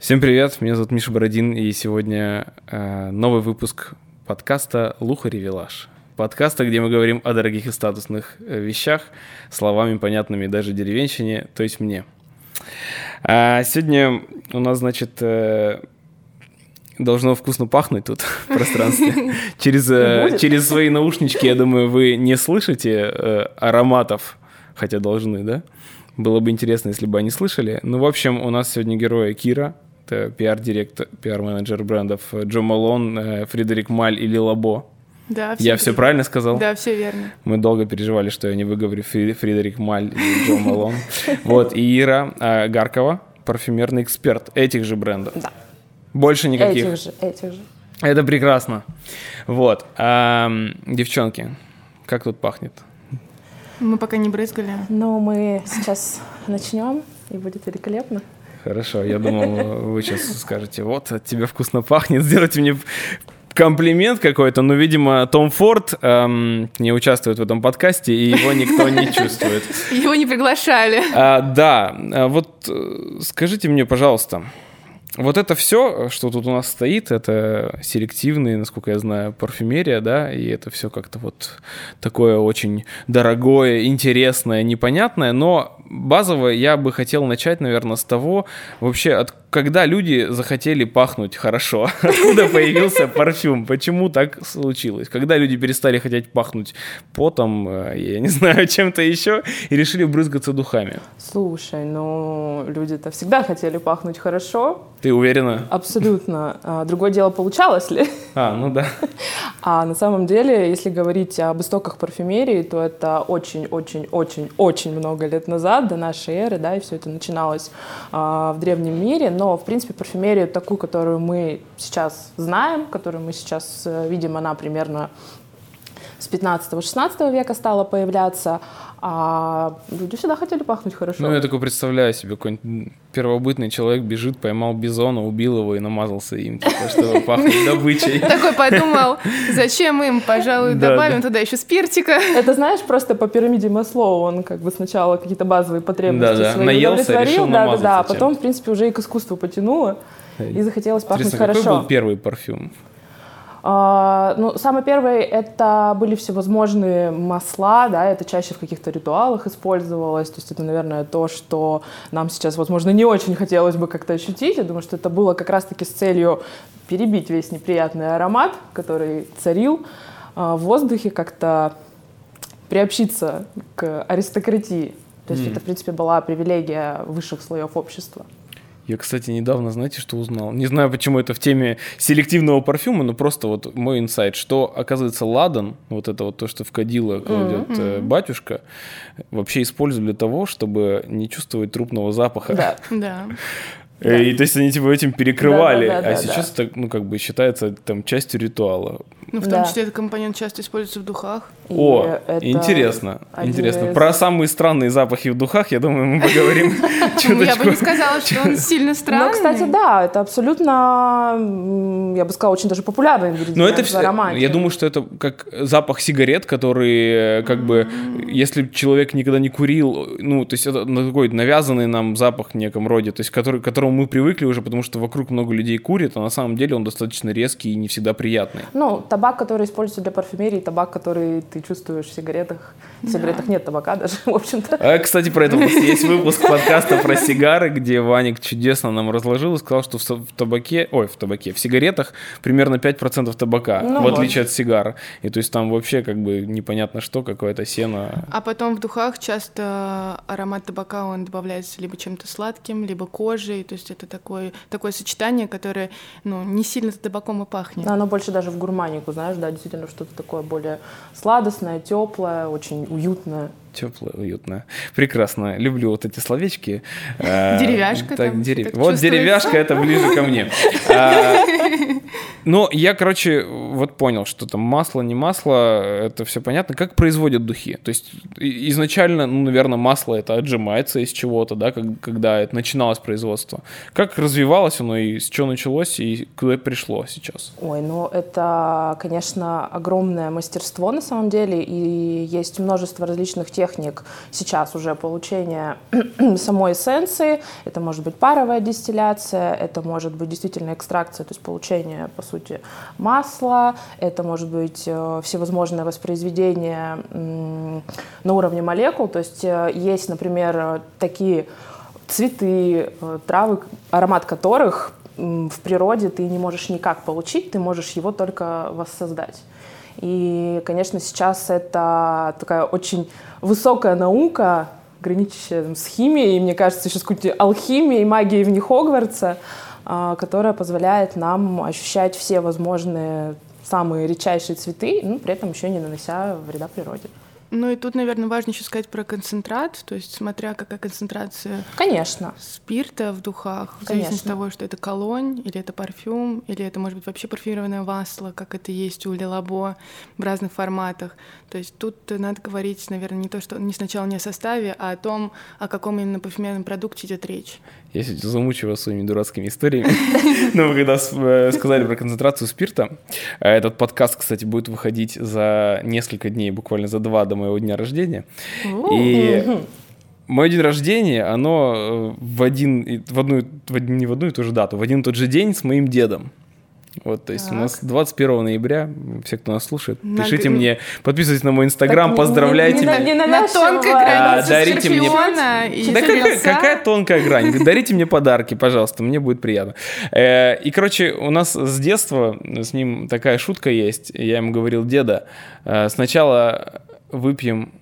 Всем привет, меня зовут Миша Бородин, и сегодня э, новый выпуск подкаста «Лухари Вилаж». Подкаста, где мы говорим о дорогих и статусных э, вещах, словами понятными даже деревенщине, то есть мне. А сегодня у нас, значит, э, должно вкусно пахнуть тут в пространстве. Через, э, через свои наушнички, я думаю, вы не слышите э, ароматов, хотя должны, да? Было бы интересно, если бы они слышали. Ну, в общем, у нас сегодня герои Кира, это пиар-директор, пиар-менеджер брендов Джо Малон, э, Фредерик Маль и Лилабо. Да, Я все правильно сказал? Да, все верно. Мы долго переживали, что я не выговорю Фри- Фредерик Маль и Джо Малон. Вот, и Ира э, Гаркова, парфюмерный эксперт этих же брендов. Да. Больше никаких. Этих же, этих же. Это прекрасно. Вот. ам, девчонки, как тут пахнет? Мы пока не брызгали. Но мы сейчас начнем, и будет великолепно. Хорошо, я думал, вы сейчас скажете, вот, от тебя вкусно пахнет, сделайте мне комплимент какой-то, но, видимо, Том Форд эм, не участвует в этом подкасте, и его никто не чувствует. Его не приглашали. А, да, а вот э, скажите мне, пожалуйста, вот это все, что тут у нас стоит, это селективные, насколько я знаю, парфюмерия, да, и это все как-то вот такое очень дорогое, интересное, непонятное, но базово я бы хотел начать, наверное, с того, вообще, от когда люди захотели пахнуть хорошо, откуда появился парфюм, почему так случилось, когда люди перестали хотеть пахнуть потом, э, я не знаю, чем-то еще, и решили брызгаться духами. Слушай, ну люди-то всегда хотели пахнуть хорошо, Ты уверена? абсолютно. А, Другое дело, получалось ли? А, ну да. А на самом деле, если говорить об истоках парфюмерии, то это очень-очень-очень-очень много лет назад, до нашей эры, да, и все это начиналось а, в древнем мире. Но, в принципе, парфюмерию такую, которую мы сейчас знаем, которую мы сейчас э, видим, она примерно с 15-16 века стала появляться, а люди всегда хотели пахнуть хорошо. Ну, я такой представляю себе, какой-нибудь первобытный человек бежит, поймал бизона, убил его и намазался им, типа, чтобы пахнуть добычей. Такой подумал, зачем им, пожалуй, добавим да. туда еще спиртика. Это знаешь, просто по пирамиде Маслоу он как бы сначала какие-то базовые потребности свои наелся, удовлетворил, решил да, да, да, а потом, в принципе, уже и к искусству потянуло, и захотелось пахнуть Интересно, какой хорошо. был первый парфюм? А, ну, самый первый это были всевозможные масла, да, это чаще в каких-то ритуалах использовалось, то есть это, наверное, то, что нам сейчас, возможно, не очень хотелось бы как-то ощутить. Я думаю, что это было как раз-таки с целью перебить весь неприятный аромат, который царил а, в воздухе, как-то приобщиться к аристократии. То есть это, в принципе, была привилегия высших слоев общества. Я, кстати, недавно, знаете, что узнал? Не знаю, почему это в теме селективного парфюма, но просто вот мой инсайт, что, оказывается, ладан, вот это вот то, что в кадило кладет э, батюшка, вообще используют для того, чтобы не чувствовать трупного запаха. Да. Да. Э, И то есть они типа этим перекрывали, а сейчас это, ну, как бы считается там частью ритуала. Ну, в том Да. числе этот компонент часто используется в духах. И О, интересно, интересно. из- Про самые странные запахи в духах, я думаю, мы поговорим Ну, Я бы не сказала, что он сильно странный. Ну, кстати, да, это абсолютно, я бы сказала, очень даже популярный ингредиент Но это все, я думаю, что это как запах сигарет, который, э, как бы, если человек никогда не курил, ну, то есть это такой навязанный нам запах в неком роде, то есть который, к которому мы привыкли уже, потому что вокруг много людей курит, а на самом деле он достаточно резкий и не всегда приятный. Ну, табак, который используется для парфюмерии, табак, который ты чувствуешь в сигаретах. В сигаретах нет табака даже, в общем-то. А, кстати, про это у нас есть выпуск подкаста про сигары, где Ваник чудесно нам разложил и сказал, что в, табаке, ой, в табаке, в сигаретах примерно 5% табака, Ну в вот. отличие от сигар. И то есть там вообще как бы непонятно что, какое-то сено. А потом в духах часто аромат табака, он добавляется либо чем-то сладким, либо кожей. То есть это такое, такое сочетание, которое ну, не сильно табаком и пахнет. Но оно больше даже в гурманику, знаешь, да, действительно что-то такое более сладостное, теплое, очень уютное. Теплое, уютное. Прекрасно. Люблю вот эти словечки. Э, Деревяшка так, там дерев- так Вот чувствуется. деревяшка, это ближе ко мне. А, Но я, короче, вот понял, что там масло, не масло, это все понятно. Как производят духи? То есть изначально, ну, наверное, масло это отжимается из чего-то, да, как- когда это начиналось производство. Как развивалось оно и с чего началось и куда пришло сейчас? Ой, ну это, конечно, огромное мастерство на самом деле, и есть множество различных техник сейчас уже получения самой эссенции. Это может быть паровая дистилляция, это может быть действительно экстракция, то есть получение, по сути, масла, это может быть э, всевозможное воспроизведение на уровне молекул, то есть э, есть, например, такие цветы, э, травы, аромат которых в природе ты не можешь никак получить, ты можешь его только воссоздать. И, конечно, сейчас это такая очень высокая наука, граничащая там, с химией, и, мне кажется, еще с какой-то алхимией, магией вне Хогвартса, а, которая позволяет нам ощущать все возможные самые редчайшие цветы, ну, при этом еще не нанося вреда природе. Ну и тут, наверное, важно еще сказать про концентрат, то есть смотря какая концентрация Конечно. спирта в духах, в зависимости от того, что это колонь, или это парфюм, или это может быть вообще парфюмированное масло, как это есть у Лилабо в разных форматах. То есть тут надо говорить, наверное, не то, что не сначала не о составе, а о том, о каком именно парфюмерном продукте идет речь. Я сегодня замучу вас своими дурацкими историями. Ну, вы когда э, сказали про концентрацию спирта, э, этот подкаст, кстати, будет выходить за несколько дней, буквально за два до моего дня рождения. И мой день рождения, оно э, в один, в одну, в не в одну и ту же дату, в один и тот же день с моим дедом. Вот, то есть у нас 21 ноября, все, кто нас слушает, На пишите мне, подписывайтесь на мой инстаграм, Так не- поздравляйте не- не- меня. не На навязчиво. тонкой А, границе дарите мне- Да какая, какая тонкая грань? Дарите мне подарки, пожалуйста, мне будет приятно. Э, И, короче, у нас с детства с ним такая шутка есть. Я ему говорил, деда, э, сначала выпьем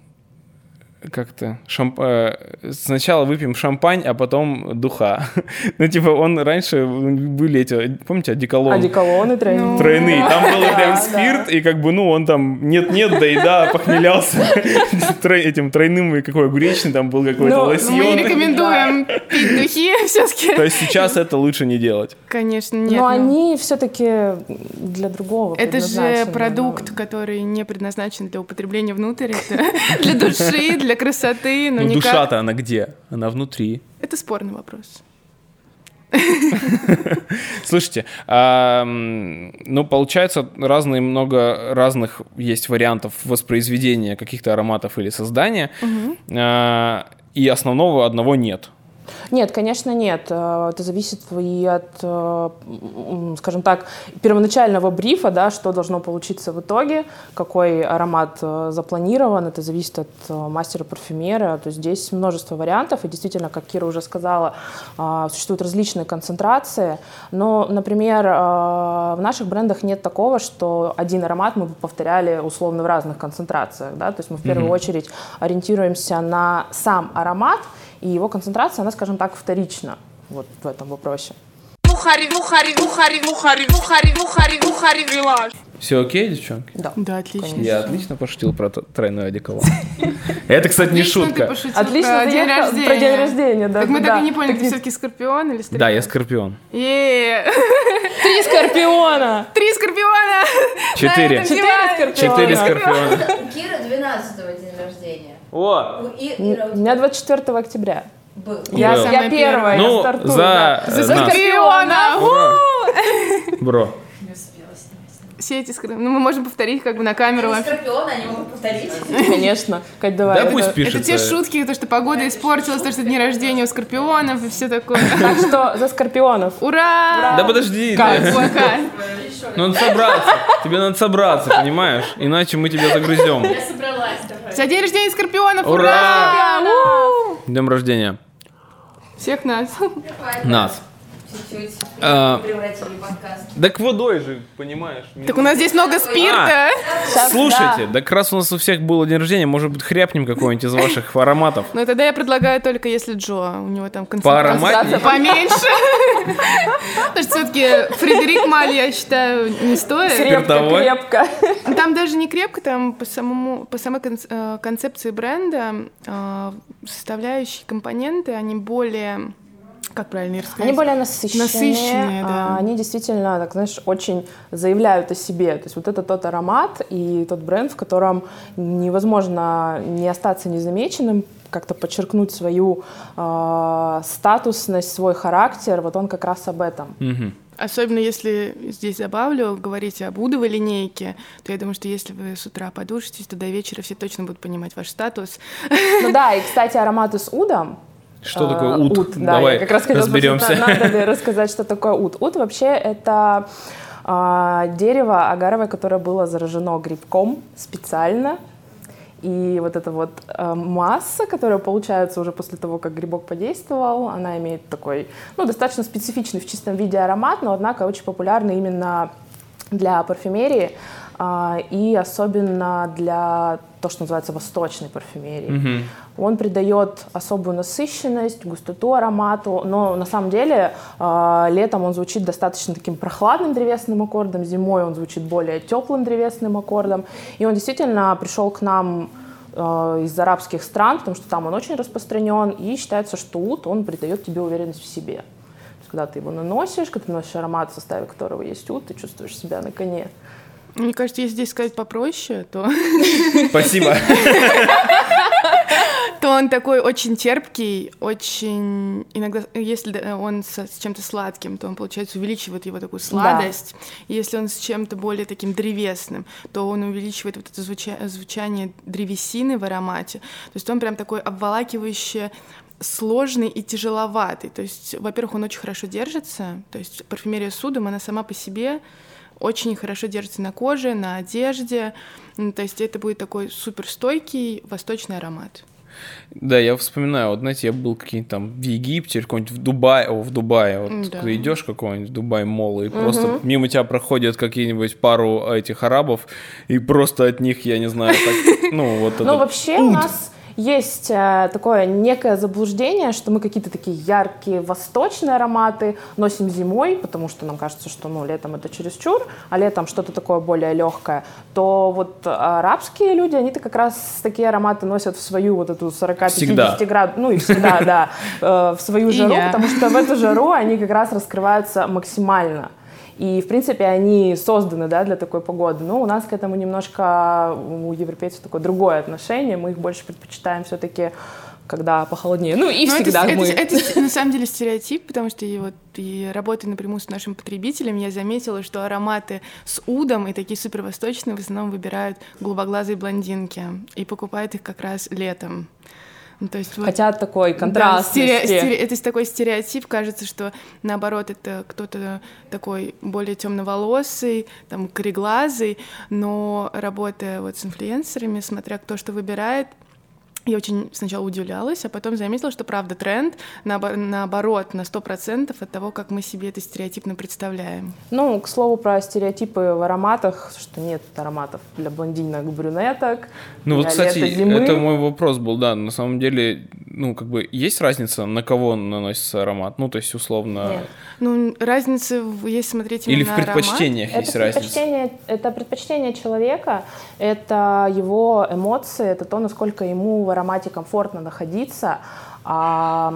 как-то шамп... э, сначала выпьем шампань, а потом духа. Ну, типа, он раньше были эти, помните, одеколон? Одеколоны тройные. Ну, Тройные. Там был Да, прям да. спирт, и как бы, ну, он там нет-нет, да и да, похмелялся этим тройным, и какой огуречный, там был какой-то Ну, Ну, мы лосьон. рекомендуем пить духи все-таки. То есть сейчас это лучше не делать. Конечно, нет. Но ну, они все-таки для другого. Это же продукт, который не предназначен для употребления внутрь. Для души, для красоты, но Ну, никак. душа-то она где? Она внутри. Это спорный вопрос. Слушайте, ну, получается, разные, много разных есть вариантов воспроизведения каких-то ароматов или создания, А, и основного одного нет. Нет, конечно, нет. Э, Это зависит и от, э, скажем так, первоначального брифа, да, что должно получиться в итоге, какой аромат э, запланирован. Это зависит от мастера-парфюмера. То есть здесь множество вариантов. И действительно, как Кира уже сказала, существуют различные концентрации. Но, например, в наших брендах нет такого, что один аромат мы бы повторяли условно в разных концентрациях. Да? То есть мы в первую очередь ориентируемся на сам аромат, и его концентрация, она, скажем так, вторична вот в этом вопросе. Все окей, девчонки? Да. Да, отлично. Я отлично пошутил про тройной одеколон. Это, кстати, не Отлично ты шутка. пошутил Отлично, про день рождения. про день рождения, да. Так мы так и не поняли, ты все-таки скорпион или стрелец? Да, я скорпион. Три скорпиона! Три скорпиона! Четыре. Четыре скорпиона! Четыре скорпиона. У Киры 12 день рождения. О! У И- Ира У меня 24 октября. Был. Я, Был. я Самая первая, я Ну, стартую, за да. За нас. скорпиона! Бро. Все эти скорпионы. Ну, мы можем повторить как бы на камеру. Ну, Скорпиона они могут повторить. Конечно. Кать, давай. Да Это- пусть Это те пишется. шутки, то, что погода испортилась, то, что день рождения у скорпионов и все такое. Так что за скорпионов. Ура! Да подожди. Как? Пока. Ну, надо собраться. Тебе надо собраться, понимаешь? Иначе мы тебя загрызем. Я собралась, давай. За день рождения скорпионов! Ура! Ура! Днем рождения. Всех нас. Нас. Чуть-чуть А. превратили подкаст. Так водой же, понимаешь? Так у нас здесь много спирта. Сейчас, Слушайте, так раз у нас у всех было день рождения, может быть, хряпнем какой-нибудь из ваших ароматов. Ну, тогда я предлагаю только если Джо. У него там концентрация поменьше. Потому что все-таки Фредерик Маль, я считаю, не стоит. Крепко, крепко. Там даже не крепко, там по, самому, по самой э, концепции бренда э, составляющие компоненты, они более как правильно их сказать? Они более насыщенные, Насыщенные, да. а, они действительно, так знаешь, очень заявляют о себе. То есть вот это тот аромат и тот бренд, в котором невозможно не остаться незамеченным, как-то подчеркнуть свою а, статусность, свой характер. Вот он как раз об этом. Особенно если здесь добавлю, говорите об удовой линейке, то я думаю, что если вы с утра подушитесь, то до вечера все точно будут понимать ваш статус. Ну да, и, кстати, ароматы с удом. Что а, такое ут? да, Давай я как раз хотела разберемся. на- надо ли рассказать, что такое ут. Ут вообще это а, дерево агаровое, которое было заражено грибком специально. И вот эта вот а, масса, которая получается уже после того, как грибок подействовал, она имеет такой, ну, достаточно специфичный в чистом виде аромат, но, однако, очень популярный именно для парфюмерии и особенно для то, что называется восточной парфюмерии. Мгм. Он придает особую насыщенность, густоту аромату, но на самом деле э, летом он звучит достаточно таким прохладным древесным аккордом, зимой он звучит более теплым древесным аккордом. И он действительно пришел к нам э, из арабских стран, потому что там он очень распространен, и считается, что ут, он придает тебе уверенность в себе. Когда ты его наносишь, когда ты носишь аромат, в составе которого есть ут, ты чувствуешь себя на коне. Мне кажется, если здесь сказать попроще, то, Спасибо. то он такой очень терпкий, очень... Иногда, если он с чем-то сладким, то он, получается, увеличивает его такую сладость. Если он с чем-то более таким древесным, то он увеличивает вот это звуча- звучание древесины в аромате. То есть он прям такой обволакивающий сложный и тяжеловатый. То есть, во-первых, он очень хорошо держится. То есть парфюмерия Судом, она сама по себе очень хорошо держится на коже, на одежде. Ну, То есть это будет такой суперстойкий восточный аромат. Да, я вспоминаю, вот знаете, я был какие-нибудь там в Египте, или какой-нибудь в Дубае, о, в Дубае, вот Да. когда идешь какой-нибудь в Дубай мол, и просто мимо тебя проходят какие-нибудь пару этих арабов, и просто от них, я не знаю, так, ну вот Ну, этот вообще у нас есть э, такое некое заблуждение, что мы какие-то такие яркие восточные ароматы носим зимой, потому что нам кажется, что ну, летом это чересчур, а летом что-то такое более легкое, то вот арабские люди, они-то как раз такие ароматы носят в свою вот эту 40-50 Всегда. градусов, ну и всегда, да, э, в свою жару, потому что в эту жару они как раз раскрываются максимально. И, в принципе, они созданы да, для такой погоды. Но у нас к этому немножко, у европейцев такое другое отношение. Мы их больше предпочитаем все-таки, когда похолоднее. Ну и Но это, всегда это- мы... это с- на самом деле стереотип, потому что и вот и работая напрямую с нашим потребителем, я заметила, что ароматы с удом и такие супервосточные в основном выбирают голубоглазые блондинки и покупают их как раз летом. Ну, то есть вот- Хотят такой Да, контрастности. стере- стере- это такой стереотип, кажется, что наоборот это кто-то такой более темноволосый, там кореглазый, но работая вот с инфлюенсерами, смотря кто что выбирает, я очень сначала удивлялась, а потом заметила, что правда тренд наобо- наоборот на 100% от того, как мы себе это стереотипно представляем. Ну, к слову про стереотипы в ароматах, что нет ароматов для блондинок, брюнеток. Ну вот, кстати, лета, зимы. это мой вопрос был, да, на самом деле, ну, как бы, есть разница, на кого наносится аромат? Ну, то есть, условно... Нет. Ну, разница, если смотреть именно Или в на аромат, предпочтениях Это есть разница? предпочтение, это предпочтение человека, это его эмоции, это то, насколько ему в аромате комфортно находиться. А,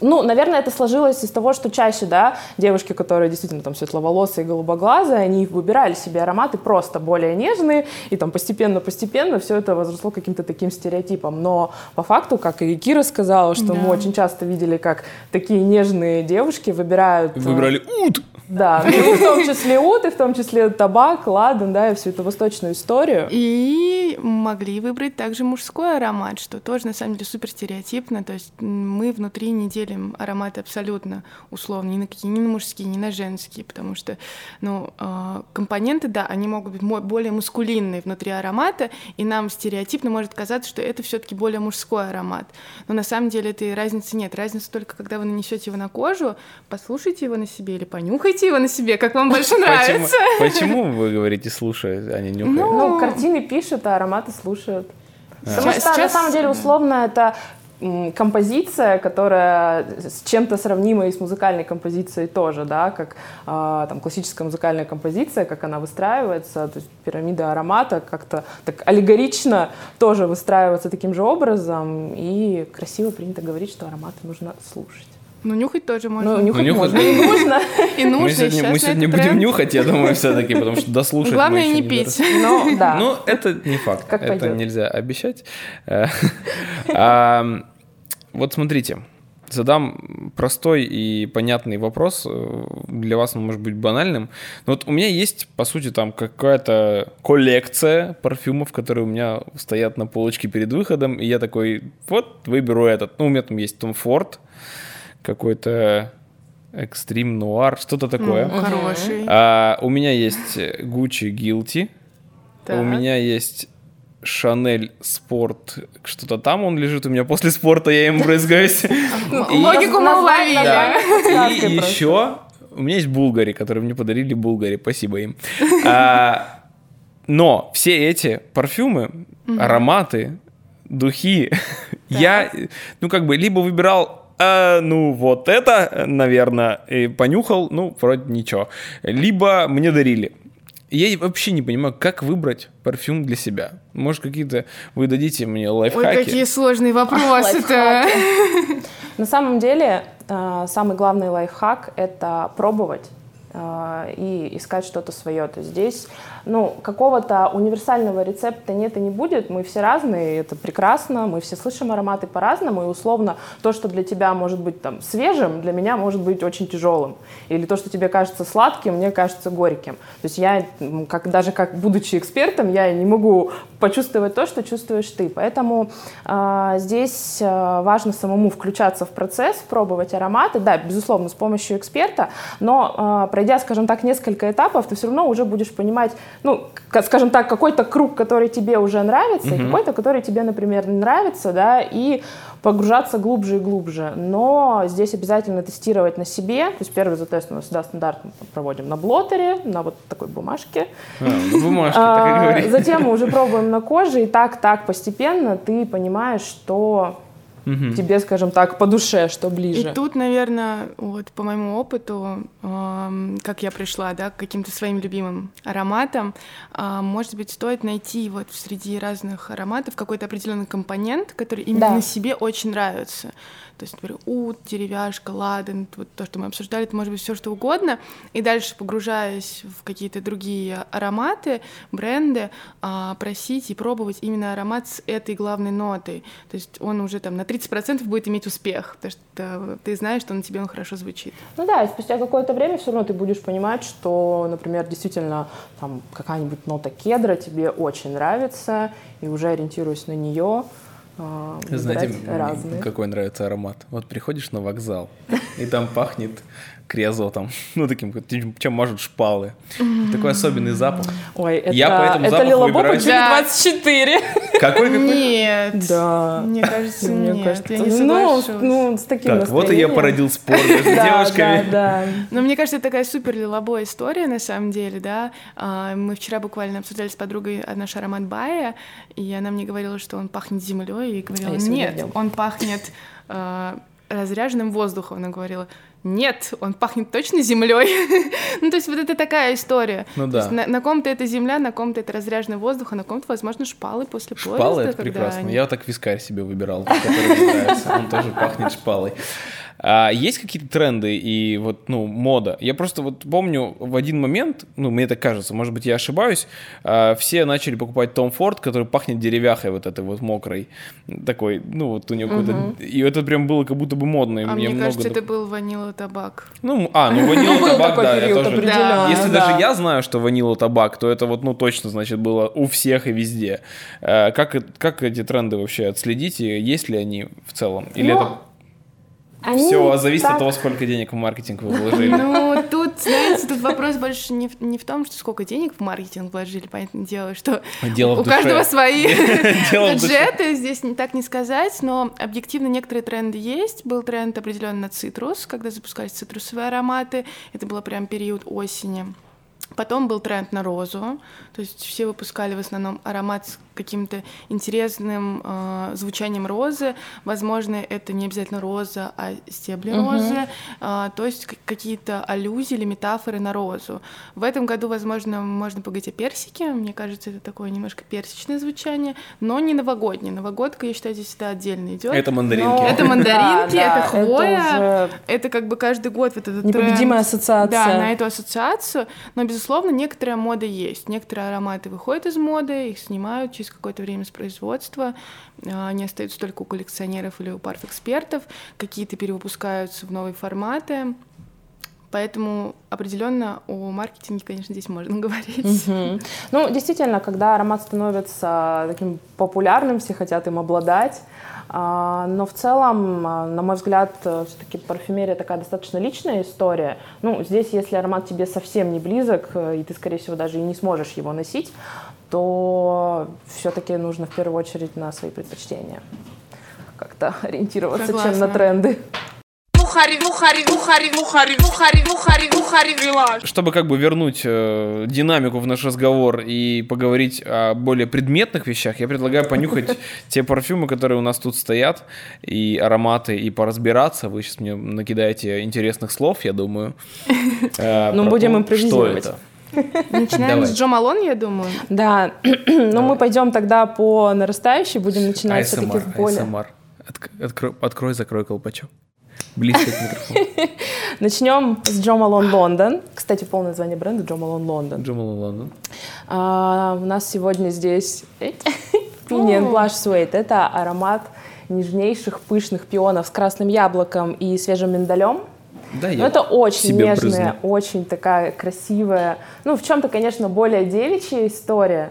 ну, наверное, это сложилось из того, что чаще, да, девушки, которые действительно там светловолосые и голубоглазые, они выбирали себе ароматы просто более нежные, и там постепенно-постепенно все это возросло каким-то таким стереотипом. Но по факту, как и Кира сказала, что мы Да. очень часто видели, как такие нежные девушки выбирают... э, Выбрали ут! Да, ну, в том числе ут, и в том числе табак, ладан, да, и всю эту восточную историю. И могли выбрать также мужской аромат, что тоже на самом деле супер стереотипно. То есть мы внутри не делим ароматы абсолютно условно, ни на какие, ни на мужские, ни на женские, потому что ну, э, компоненты, да, они могут быть более мускулинные внутри аромата, и нам стереотипно может казаться, что это все-таки более мужской аромат. Но на самом деле этой разницы нет. Разница только, когда вы нанесете его на кожу, послушайте его на себе или понюхайте его на себе, как вам больше Почему, нравится. почему вы говорите слушай, а не нюхай? Ну, картины пишут, а ароматы слушают. Потому Сейчас- что, на сейчас, самом деле, условно, это композиция, которая с чем-то сравнима и с музыкальной композицией тоже, да, как а, там классическая музыкальная композиция, как она выстраивается, то есть пирамида аромата как-то так аллегорично тоже выстраивается таким же образом, и красиво принято говорить, что ароматы нужно слушать. Ну, нюхать тоже можно. Ну, нюхать нюхать- можно и нужно. и Мы нужно, и сегодня, мы сегодня будем тренд. нюхать, я думаю, все-таки, потому что дослушать мы Главное еще не дорос- пить. Ну, да. Ну, это не факт. Как это пойдет. нельзя обещать. Э, а, Вот смотрите, задам простой и понятный вопрос. э, Для вас он может быть банальным. Но вот у меня есть, по сути, там какая-то коллекция парфюмов, которые у меня стоят на полочке перед выходом. И я такой, вот, выберу этот. Ну, у меня там есть Том Форд, какой-то Extreme Noir, что-то такое. Ну, Хороший. А, у меня есть Gucci Guilty. Так. У меня есть Шанель Спорт, что-то там он лежит у меня после спорта, я им брызгаюсь. И- Логику мы уловили. И еще у меня есть Булгари, которые мне подарили Булгари, спасибо им. А, Но все эти парфюмы, ароматы, духи, я, ну как бы, либо выбирал «А, ну, вот это, наверное, и понюхал, ну, вроде ничего. Либо мне дарили. Я вообще не понимаю, как выбрать парфюм для себя. Может, какие-то вы дадите мне Ой, лайфхаки? какие сложные вопросы-то. На самом деле, э, самый главный лайфхак — это пробовать и искать что-то свое. То здесь, ну, какого-то универсального рецепта нет и не будет. Мы все разные, это прекрасно. Мы все слышим ароматы по-разному, и условно то, что для тебя может быть там свежим, для меня может быть очень тяжелым. Или то, что тебе кажется сладким, мне кажется горьким. То есть я, как, даже как будучи экспертом, я не могу почувствовать то, что чувствуешь ты. Поэтому а, здесь а, важно самому включаться в процесс, пробовать ароматы. Да, безусловно, с помощью эксперта, но а, пройдя, скажем так, несколько этапов, ты все равно уже будешь понимать, ну, скажем так, какой-то круг, который тебе уже нравится, и какой-то, который тебе, например, не нравится, да, и погружаться глубже и глубже. Но здесь обязательно тестировать на себе. То есть первый затест у нас всегда стандартно проводим на блотере, на вот такой бумажке. А, на бумажке, так и А, говори. Затем мы уже пробуем на коже, и так-так постепенно ты понимаешь, что тебе, скажем так, по душе, что ближе. И тут, наверное, вот по моему опыту, эм, как я пришла, да, к каким-то своим любимым ароматам, а, может быть, стоит найти вот среди разных ароматов какой-то определенный компонент, который именно Да. себе очень нравится. То есть, например, ут, деревяшка, ладан, вот то, что мы обсуждали, это может быть все что угодно. И дальше, погружаясь в какие-то другие ароматы, бренды, а, просить и пробовать именно аромат с этой главной нотой. То есть он уже там на 30% будет иметь успех, потому что ты знаешь, что на тебе он хорошо звучит. Ну да, и спустя какое-то время все равно ты будешь понимать, что, например, действительно там какая-нибудь нота кедра тебе очень нравится, и уже ориентируясь на нее, Знаете, выбирать м, разные. какой нравится аромат? Вот приходишь на вокзал, и там пахнет криозотом. Ну, таким, как- чем мажут шпалы. Такой особенный запах. Ой, это, Я по этому это Лилабоба выбираю себе- G24. Какой, какой? Нет. Да. Мне кажется, Мне нет. кажется, я не ну, соглашусь. ну, с таким Так, вот и я породил спор между Да, девушками. Да, да. Но мне кажется, это такая супер лилобой история, на самом деле, да. А, Мы вчера буквально обсуждали с подругой наш аромат Бая, и она мне говорила, что он пахнет землей, и говорила, А нет, он пахнет а, разряженным воздухом. Она говорила, нет, он пахнет точно землей. ну, то есть вот это такая история. Ну да. есть на, на ком-то это земля, на ком-то это разряженный воздух, а на ком-то, возможно, шпалы после поезда. Шпалы это прекрасно. они- Я так вискарь себе выбирал, который мне нравится. Он тоже пахнет шпалой. А есть какие-то тренды и вот, ну, мода? Я просто вот помню в один момент, ну, мне так кажется, может быть, я ошибаюсь, а, все начали покупать Том Форд, который пахнет деревяхой вот этой вот мокрой. Такой, ну, вот у него какой-то... И это прям было как будто бы модно. и А мне много кажется, доп- это был ванила табак. Ну, а, ну ванила табак, да, я период тоже. определенно, Если да. даже я знаю, что ванила табак, то это вот, ну, точно, значит, было у всех и везде. Э, Как, как эти тренды вообще отследить, и есть ли они в целом? Или Ну, это Они все зависит от так- того, сколько денег в маркетинг вы вложили? Ну, тут, знаете, тут вопрос больше не в, не в том, что сколько денег в маркетинг вложили, понятное дело, что Дело у душе. каждого свои бюджеты, здесь не так не сказать, но объективно некоторые тренды есть. Был тренд определенно на цитрус, когда запускались цитрусовые ароматы, это был прям период осени. Потом был тренд на розу, то есть все выпускали в основном аромат каким-то интересным э, звучанием розы. Возможно, это не обязательно роза, а стебли розы. Э, то есть какие-то аллюзии или метафоры на розу. В этом году, возможно, можно поговорить о персике. Мне кажется, это такое немножко персичное звучание, но не новогоднее. Новогодка, я считаю, здесь всегда отдельно идет. Это мандаринки. Ну, Это мандаринки, да, это хвоя. Это как бы каждый год вот этот Непобедимая ассоциация. Да, на эту ассоциацию. Но, безусловно, некоторая мода есть. Некоторые ароматы выходят из моды, их снимают через какое-то время с производства. А, Они остаются только у коллекционеров или у парфэкспертов. Какие-то перевыпускаются в новые форматы. Поэтому определенно о маркетинге, конечно, здесь можно говорить. Мгм. Ну, действительно, когда аромат становится таким популярным, все хотят им обладать. А, Но в целом, а, на мой взгляд, все-таки парфюмерия такая достаточно личная история. Ну, здесь, если аромат тебе совсем не близок, э, и ты, скорее всего, даже и не сможешь его носить, то все-таки нужно в первую очередь на свои предпочтения как-то ориентироваться, чем Согласна. на тренды. Чтобы как бы вернуть э, динамику в наш разговор и поговорить о более предметных вещах, я предлагаю понюхать те парфюмы, которые у нас тут стоят, и ароматы, и поразбираться. Вы сейчас мне накидаете интересных слов, я думаю. э, Ну, про будем импровизировать. Что это? Начинаем Давай. с Джо Малон, я думаю. Да, но мы пойдем тогда по нарастающей, будем начинать все-таки ASMR, в более... ASMR. Отк- откро- Открой, закрой колпачок. Близко к микрофону. Начнем с Джо Малон Лондон. Кстати, полное название бренда Джо Малон Лондон. Джамала Лондон. А, у нас сегодня здесь Pinion Blush Suede. Это аромат нежнейших пышных пионов с красным яблоком и свежим миндалем. Да, Но я это очень нежная, брызну. очень такая красивая, ну, в чем-то, конечно, более девичья история.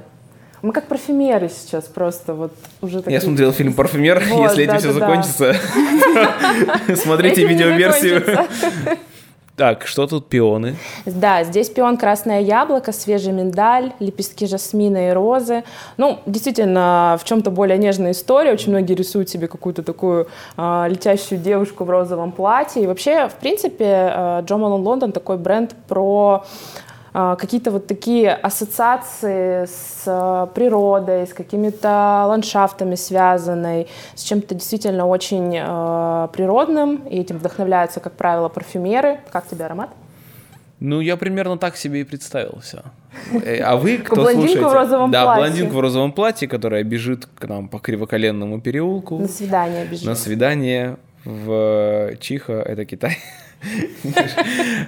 Мы как парфюмеры сейчас просто вот уже такие... Я смотрел фильм «Парфюмер». Вот, Если этим все да-да-да. закончится, смотрите видеоверсию. Так, что тут пионы? Да, здесь пион красное яблоко, свежий миндаль, лепестки жасмина и розы. Ну, действительно, в чем-то более нежная история. Очень многие рисуют себе какую-то такую а, летящую девушку в розовом платье. И вообще, в принципе, а, Джо Малон Лондон такой бренд про какие-то вот такие ассоциации с а, природой, с какими-то ландшафтами связанной, с чем-то действительно очень а, природным, и этим вдохновляются, как правило, парфюмеры. Как тебе аромат? Ну, я примерно так себе и представил все. А вы кто Блондинку слушаете? в розовом да, платье. блондинку в розовом платье, которая бежит к нам по кривоколенному переулку На свидание бежит. на свидание в Чиха, это Китай.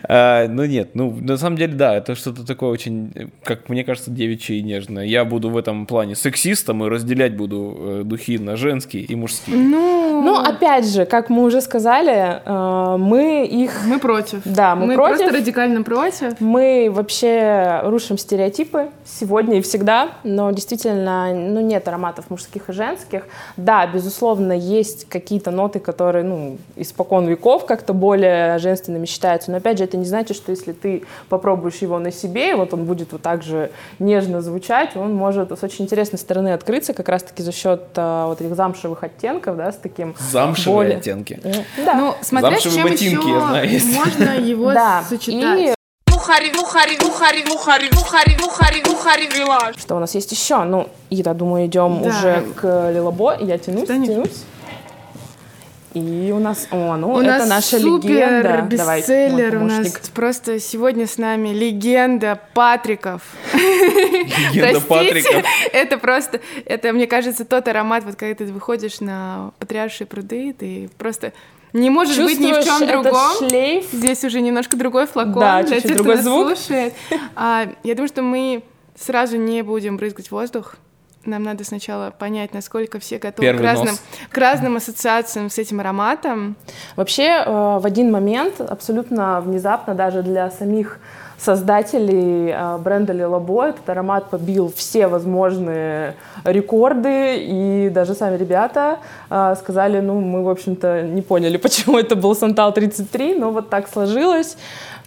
А, Ну нет, ну на самом деле да, это что-то такое очень, как мне кажется, девичье и нежное. Я буду в этом плане сексистом и разделять буду э, духи на женские и мужские. Ну, Ну, опять же, как мы уже сказали, э, мы их... мы против. Да, мы, Мы против. просто радикально против. Мы вообще рушим стереотипы сегодня и всегда, но действительно, ну, нет ароматов мужских и женских. Да, безусловно, есть какие-то ноты, которые, ну, испокон веков как-то более женственными считаются, но опять же, это не значит, что если ты попробуешь его на себе, и вот он будет вот так же нежно звучать, он может с очень интересной стороны открыться, как раз-таки за счет э, вот этих замшевых оттенков, да, с таким... Замшевые более- оттенки. Э, Да. Ну, смотря с Замшевые чем ботинки, еще я знаю, есть. можно его да, сочетать. и. Что у нас есть еще? Ну, Ида, думаю, идем Да. уже к Лилабо. Я тянусь, Тянешь. тянусь. И у нас, о, ну, У это нас наша супер легенда. Давай, бестселлер. мой у нас просто сегодня с нами легенда Патриков. Легенда Простите, Патрика. это просто, это, мне кажется, тот аромат, вот когда ты выходишь на потрясшие пруды, ты просто не можешь быть ни в чем этот другом. шлейф? Здесь уже немножко другой флакон Да, чуть-чуть другой кто нас звук. слушает. А, я думаю, что мы сразу не будем брызгать воздух. Нам надо сначала понять, насколько все готовы Первый к разным, нос. к разным ассоциациям с этим ароматом. Вообще, э, в один момент, абсолютно внезапно, даже для самих создателей э, бренда Лилабо этот аромат побил все возможные рекорды, и даже сами ребята э, сказали, ну, мы, в общем-то, не поняли, почему это был Сантал 33, но вот так сложилось,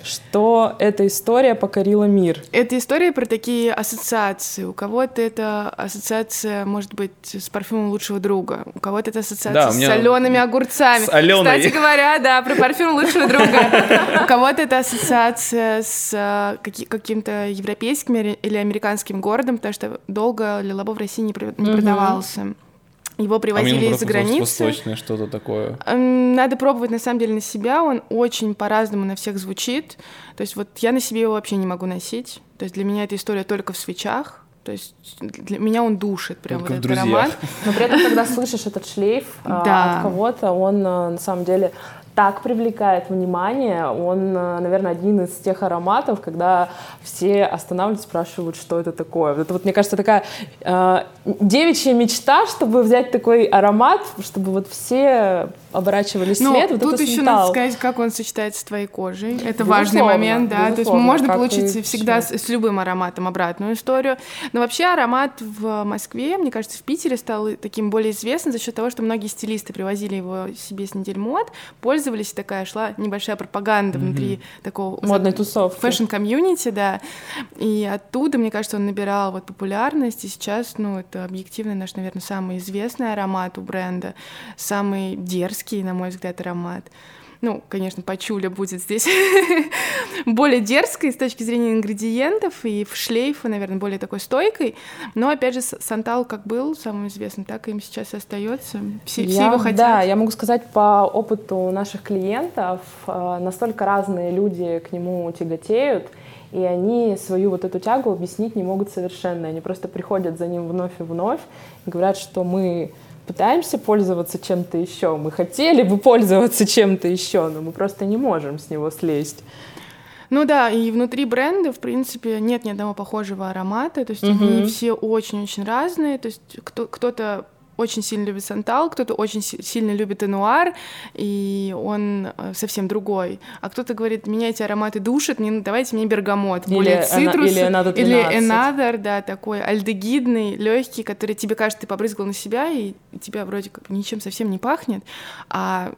что эта история покорила мир. Это история про такие ассоциации. У кого-то это ассоциация, может быть, с парфюмом лучшего друга. У кого-то это ассоциация Да, с меня солеными огурцами. с Аленой. Кстати говоря, да, про парфюм лучшего друга. У кого-то это ассоциация с каки- каким-то европейским или американским городом, потому что долго Лилабо в России не, продавался. Его А привозили из-за показалось границы. Восточное что-то такое. Надо пробовать на самом деле на себя, он очень по-разному на всех звучит. То есть вот я на себе его вообще не могу носить. То есть для меня эта история только в свечах. То есть для меня он душит прям Только вот этот аромат. Но при этом, когда слышишь этот шлейф а, Да. от кого-то, он а, на самом деле так привлекает внимание. Он, а, наверное, один из тех ароматов, когда все останавливаются, спрашивают, что это такое. Это вот, мне кажется, такая а, девичья мечта, чтобы взять такой аромат, чтобы вот все оборачивались Ну, вслед. Вот тут еще сметал. надо сказать, как он сочетается с твоей кожей. Это Безусловно, важный момент, да. То есть можно получить всегда с, с любым ароматом обратную историю. Но вообще аромат в Москве, мне кажется, в Питере стал таким более известным за счет того, что многие стилисты привозили его себе с недель мод, пользовались, такая шла небольшая пропаганда внутри такого Модной тусовки. fashion-community, да. И оттуда, мне кажется, он набирал вот популярность, и сейчас, ну, это объективно наш, наверное, самый известный аромат у бренда, самый дерзкий, на мой взгляд, аромат. Ну, конечно, пачуля будет здесь более дерзкой с точки зрения ингредиентов, и в шлейфа, наверное, более такой стойкой. Но, опять же, Сантал как был самым известным, так им сейчас и остается. Все, все Я- его хотят. Да, я могу сказать по опыту наших клиентов, э, настолько разные люди к нему тяготеют, и они свою вот эту тягу объяснить не могут совершенно. Они просто приходят за ним вновь и вновь и говорят, что мы пытаемся пользоваться чем-то еще, мы хотели бы пользоваться чем-то еще, но мы просто не можем с него слезть. Ну да, и внутри бренда, в принципе, нет ни одного похожего аромата, то есть они все очень-очень разные, то есть кто- кто-то очень сильно любит Сантал, кто-то очень си- сильно любит Энуар, и он э, совсем другой. А кто-то говорит, меня эти ароматы душат, не, давайте мне бергамот, Или более цитрус, или Another или 13. Another, да, такой альдегидный, легкий, который тебе кажется, ты побрызгал на себя, и тебя вроде как ничем совсем не пахнет, а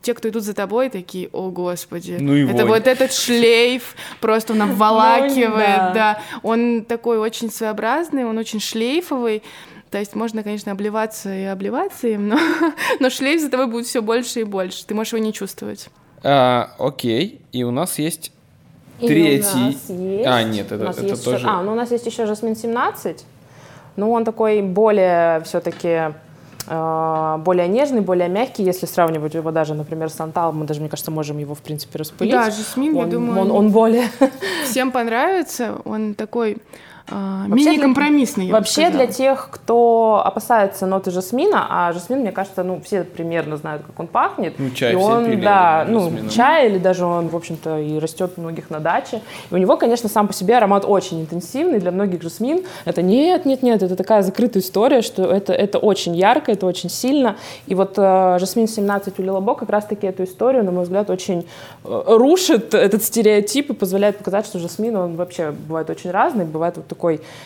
те, кто идут за тобой, такие, о господи, Ну и это вонь. вот этот шлейф, просто он обволакивает, Ну да. да. Он такой очень своеобразный, он очень шлейфовый. То есть можно, конечно, обливаться и обливаться им, но, но шлейф за тобой будет все больше и больше. Ты можешь его не чувствовать. А, окей, и у нас есть И у третий. нас есть- А, нет, у это, нас это есть тоже. еще- А, ну у нас есть еще Жасмин 17. Ну, он такой более все-таки более нежный, более мягкий, если сравнивать его даже, например, с Сантал, мы даже, мне кажется, можем его, в принципе, распылить. Да, жасмин, я он, думаю, он, он более... Всем понравится. Он такой а, Вообще для- мини-компромиссный, я бы Вообще для тех, кто опасается ноты жасмина, а жасмин, мне кажется, ну, все примерно знают, как он пахнет. Ну, чай и все он, пили, да, ну, жасмином. чай или даже он, в общем-то, и растет у многих на даче. И у него, конечно, сам по себе аромат очень интенсивный. Для многих жасмин это нет, нет, нет, это такая закрытая история, что это, это очень ярко, это очень сильно. И вот э, жасмин 17 у Лилабо как раз-таки эту историю, на мой взгляд, очень э, рушит этот стереотип и позволяет показать, что жасмин, он вообще бывает очень разный, бывает вот такой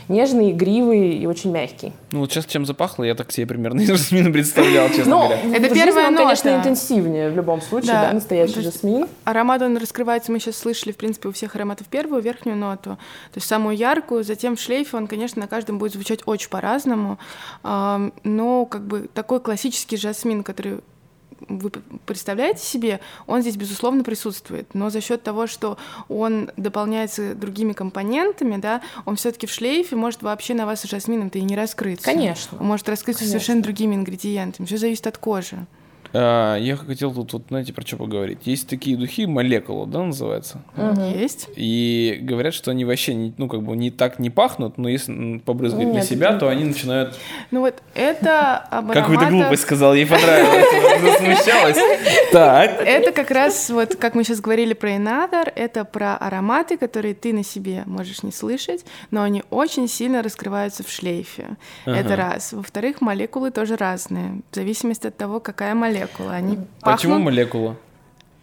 нежный, игривый и очень мягкий. Ну вот сейчас чем запахло, я так себе примерно из жасмина представлял, честно Ну, говоря. Это жизни он, конечно, интенсивнее в любом случае, Да. настоящий жасмин. Аромат, он раскрывается, мы сейчас слышали, в принципе, у всех ароматов первую, верхнюю ноту, то есть самую яркую, затем в шлейфе он, конечно, на каждом будет звучать очень по-разному, но как бы такой классический жасмин, который вы представляете себе, он здесь, безусловно, присутствует. Но за счет того, что он дополняется другими компонентами, да, он все-таки в шлейфе может вообще на вас с жасмином-то и не раскрыться. Конечно. Он может раскрыться Конечно. совершенно другими ингредиентами. Все зависит от кожи. А, я хотел тут, вот, знаете, про что поговорить. Есть такие духи, молекула, да, называется? Есть. И говорят, что они вообще, не, ну, как бы не так не пахнут, но если побрызгать на Нет, себя, это- то они начинают... Ну вот это об Какую-то глупость сказал, ей понравилось, она засмущалась. Так. Это как раз вот, как мы сейчас говорили про Another, это про ароматы, которые ты на себе можешь не слышать, но они очень сильно раскрываются в шлейфе. Это раз. Во-вторых, молекулы тоже разные, в зависимости от того, какая молекула. Они Почему пахнут... молекула?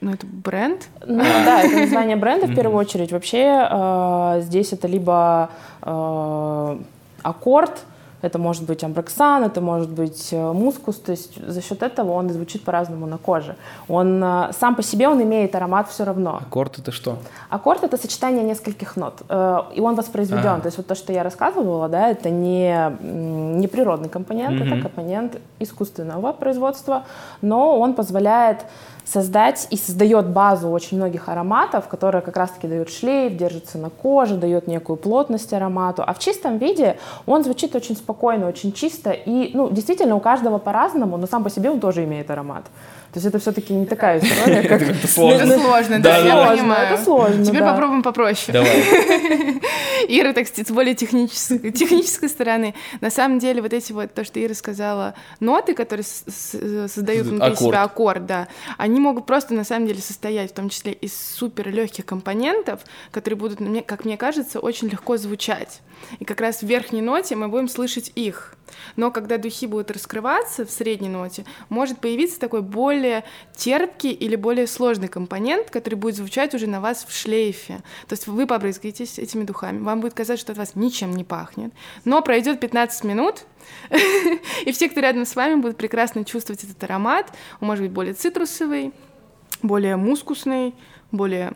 Ну, это бренд. Ну да, это название бренда в первую очередь. Вообще э, здесь это либо э, аккорд, это может быть амброксан, это может быть э, мускус, то есть за счет этого он звучит по-разному на коже. Он э, сам по себе он имеет аромат все равно. Аккорд это что? Аккорд это сочетание нескольких нот, э, и он воспроизведен. Ага. То есть вот то, что я рассказывала, да, это не, не природный компонент, Мгм. это компонент искусственного производства, но он позволяет создать и создает базу очень многих ароматов, которая как раз-таки дает шлейф, держится на коже, дает некую плотность аромату. А в чистом виде он звучит очень спокойно, очень чисто. И, ну, действительно, у каждого по-разному, но сам по себе он тоже имеет аромат. То есть это все-таки не такая история, как... Это сложно. Это сложно, Да, я понимаю. Это сложно, Теперь попробуем попроще. Давай. Ира, так сказать, с более технической, стороны. На самом деле, вот эти вот, то, что Ира сказала, ноты, которые создают внутри себя аккорд, да, они могут просто, на самом деле, состоять в том числе из супер легких компонентов, которые будут, как мне кажется, очень легко звучать. И как раз в верхней ноте мы будем слышать их. Но когда духи будут раскрываться в средней ноте, может появиться такой более терпкий или более сложный компонент, который будет звучать уже на вас в шлейфе. То есть вы побрызгаетесь этими духами, вам будет казаться, что от вас ничем не пахнет, но пройдет 15 минут, и все, кто рядом с вами, будут прекрасно чувствовать этот аромат. Он может быть более цитрусовый, более мускусный, более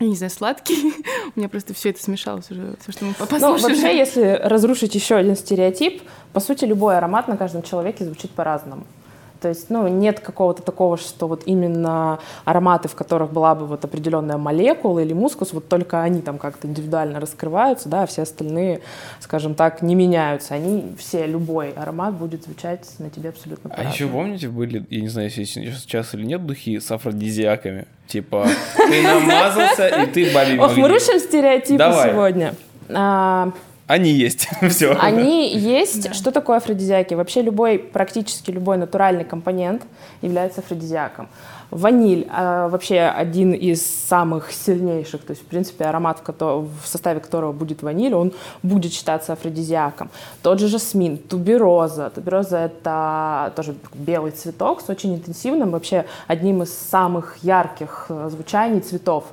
я не знаю, сладкий. У меня просто все это смешалось уже, все, что мы Ну, послушали. вообще, если разрушить еще один стереотип, по сути, любой аромат на каждом человеке звучит по-разному. То есть, ну, нет какого-то такого, что вот именно ароматы, в которых была бы вот определенная молекула или мускус, вот только они там как-то индивидуально раскрываются, да, а все остальные, скажем так, не меняются. Они все, любой аромат будет звучать на тебе абсолютно А еще помните, были, я не знаю, если сейчас или нет, духи с афродизиаками? Типа, ты намазался, и ты бабий Ох, мы рушим стереотипы сегодня. Они есть, все. Они есть. Что такое афродизиаки? Вообще любой, практически любой натуральный компонент является афродизиаком. Ваниль а, вообще один из самых сильнейших, то есть, в принципе, аромат, в, в составе которого будет ваниль, он будет считаться афродизиаком. Тот же жасмин, тубероза. Тубероза — это тоже белый цветок с очень интенсивным, вообще одним из самых ярких звучаний цветов.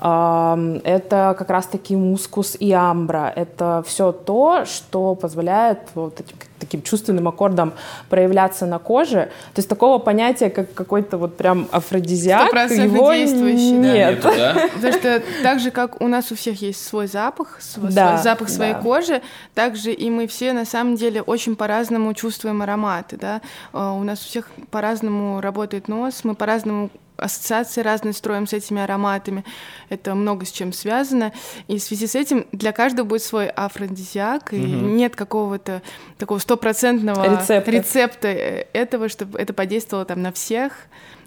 Это как раз-таки мускус и амбра. Это все то, что позволяет вот этим таким чувственным аккордам проявляться на коже. То есть такого понятия, как какой-то вот прям афродизиак, его действующий, да. нет. Нету, да? Потому что так же, как у нас у всех есть свой запах, св- Да, свой запах своей да. кожи, так же и мы все на самом деле очень по-разному чувствуем ароматы, да. А, У нас у всех по-разному работает нос, мы по-разному ассоциации разные строим с этими ароматами. Это много с чем связано. И в связи с этим для каждого будет свой афродизиак, и нет какого-то такого стопроцентного Рецепта. рецепта э, этого, чтобы это подействовало там на всех.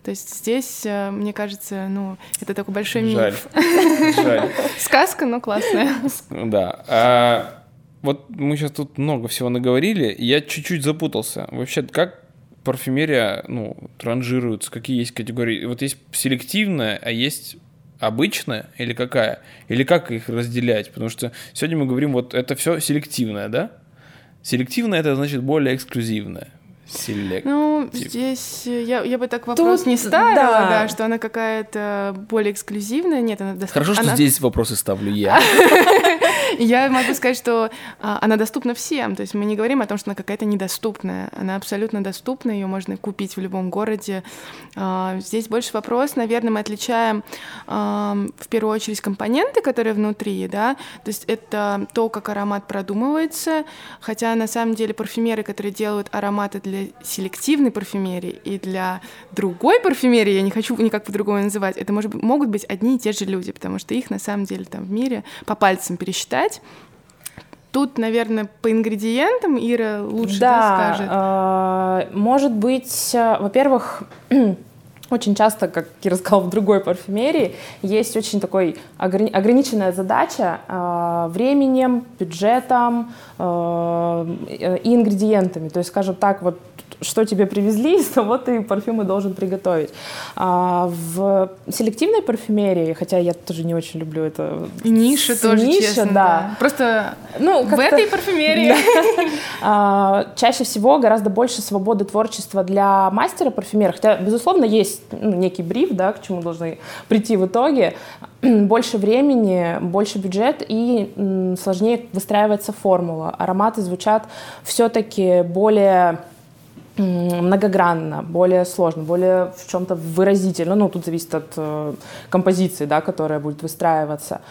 То есть здесь, э, мне кажется, ну, это такой большой Жаль. миф. Жаль. Сказка, но классная. Да. А, вот мы сейчас тут много всего наговорили, я чуть-чуть запутался. Вообще, как парфюмерия, ну, ранжируется, какие есть категории? Вот есть селективная, а есть обычная или какая? Или как их разделять? Потому что сегодня мы говорим, вот это все селективное, да? Селективное это значит более эксклюзивное. Селект. Ну, здесь э, я, я бы так вопрос Тут, не ставила, да. да. что она какая-то более эксклюзивная. Нет, она достаточно... Хорошо, что она- здесь вопросы ставлю я. Я могу сказать, что а, она доступна всем. То есть мы не говорим о том, что она какая-то недоступная. Она абсолютно доступна, ее можно купить в любом городе. А, Здесь больше вопрос, наверное, мы отличаем в первую очередь компоненты, которые внутри, да. То есть это то, как аромат продумывается, хотя на самом деле парфюмеры, которые делают ароматы для селективной парфюмерии и для другой парфюмерии, я не хочу никак по-другому называть, это может, могут быть одни и те же люди, потому что их на самом деле там в мире по пальцам пересчитать. Тут, наверное, по ингредиентам Ира лучше да, скажет. э, может быть, э, во-первых, очень часто, как Кира сказала, в другой парфюмерии есть очень такой ограни- ограниченная задача э, временем, бюджетом и ингредиентами. То есть, скажем так, вот что тебе привезли, из того ты парфюмы должен приготовить. А в селективной парфюмерии, хотя я тоже не очень люблю это... Ниша тоже, ниша, честно. да. Просто Ну, в этой парфюмерии а, чаще всего гораздо больше свободы творчества для мастера парфюмера. Хотя, безусловно, есть ну, некий бриф, да, к чему должны прийти в итоге. Больше времени, больше бюджет и сложнее выстраивается формула. Ароматы звучат все-таки более многогранно, более сложно, более в чем-то выразительно. Ну, тут зависит от э, композиции, да, которая будет выстраиваться.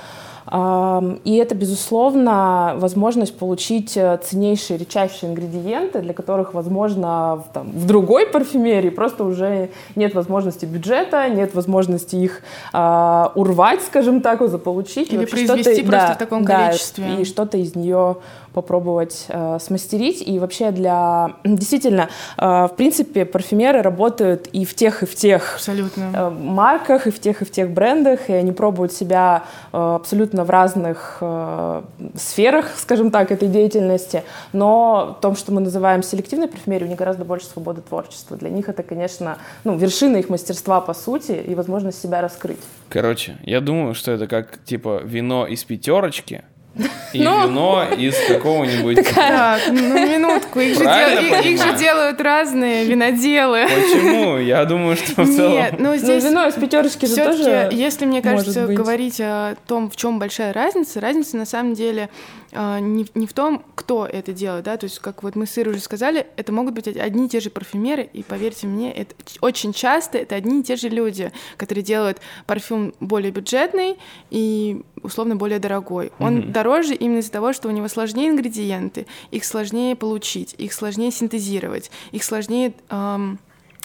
И это, безусловно, возможность получить э, ценнейшие, редчайшие ингредиенты, для которых, возможно, в, там, в другой парфюмерии просто уже нет возможности бюджета, нет возможности их а, урвать, скажем так, заполучить. Или произвести просто да, в таком да, количестве. И что-то из нее попробовать э, смастерить. И вообще для... Действительно, э, в принципе, парфюмеры работают и в тех, и в тех Абсолютно. э, марках, и в тех, и в тех брендах, и они пробуют себя э, абсолютно в разных э, сферах, скажем так, этой деятельности. Но в том, что мы называем селективной парфюмерией, у них гораздо больше свободы творчества. Для них это, конечно, ну, вершина их мастерства по сути и возможность себя раскрыть. Короче, я думаю, что это как, типа, вино из пятерочки и Ну. вино из какого-нибудь... Так, ну минутку, их же, дел- их- их же делают разные виноделы. Почему? Я думаю, что в целом... Нет, ну Ну, здесь вино из пятерочки же тоже... если мне кажется говорить о том, в чем большая разница, разница на самом деле а, не, в- не в том, кто это делает, да, то есть как вот мы с Ирой уже сказали, это могут быть одни и те же парфюмеры, и поверьте мне, это очень часто это одни и те же люди, которые делают парфюм более бюджетный и условно более дорогой. Он Мгм. дороже именно из-за того, что у него сложнее ингредиенты, их сложнее получить, их сложнее синтезировать, их сложнее ам,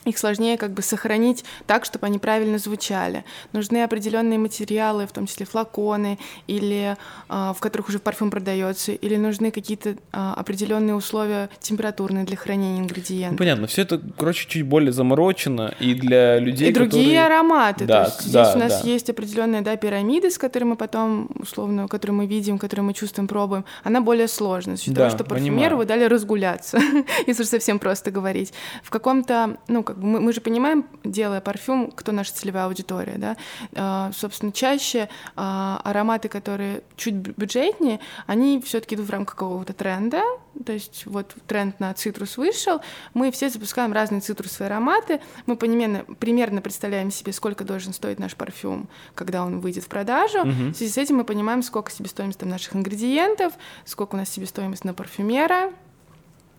их сложнее как бы сохранить так, чтобы они правильно звучали. Нужны определенные материалы, в том числе флаконы, или а, в которых уже парфюм продается, или нужны какие-то а, определенные условия температурные для хранения Ну, ингредиентов. понятно, все это, короче, чуть более заморочено и для людей, И другие которые- ароматы. Да, То есть да, здесь у нас да. есть определенная да, пирамида, с которой мы потом, условно, которую мы видим, которую мы чувствуем, пробуем. Она более сложная. За счет Да, того, что понимаю. парфюмеру вы дали разгуляться, если совсем просто говорить. В каком-то, ну, как бы мы, мы же понимаем, делая парфюм, кто наша целевая аудитория, да. А, собственно, чаще а, ароматы, которые чуть бю- бюджетнее, они все-таки идут в рамках какого-то тренда. То есть вот тренд на цитрус вышел, мы все запускаем разные цитрусовые ароматы, мы примерно, примерно представляем себе, сколько должен стоить наш парфюм, когда он выйдет в продажу. Мгм. В связи с этим мы понимаем, сколько себестоимость там наших ингредиентов, сколько у нас себестоимость на парфюмера.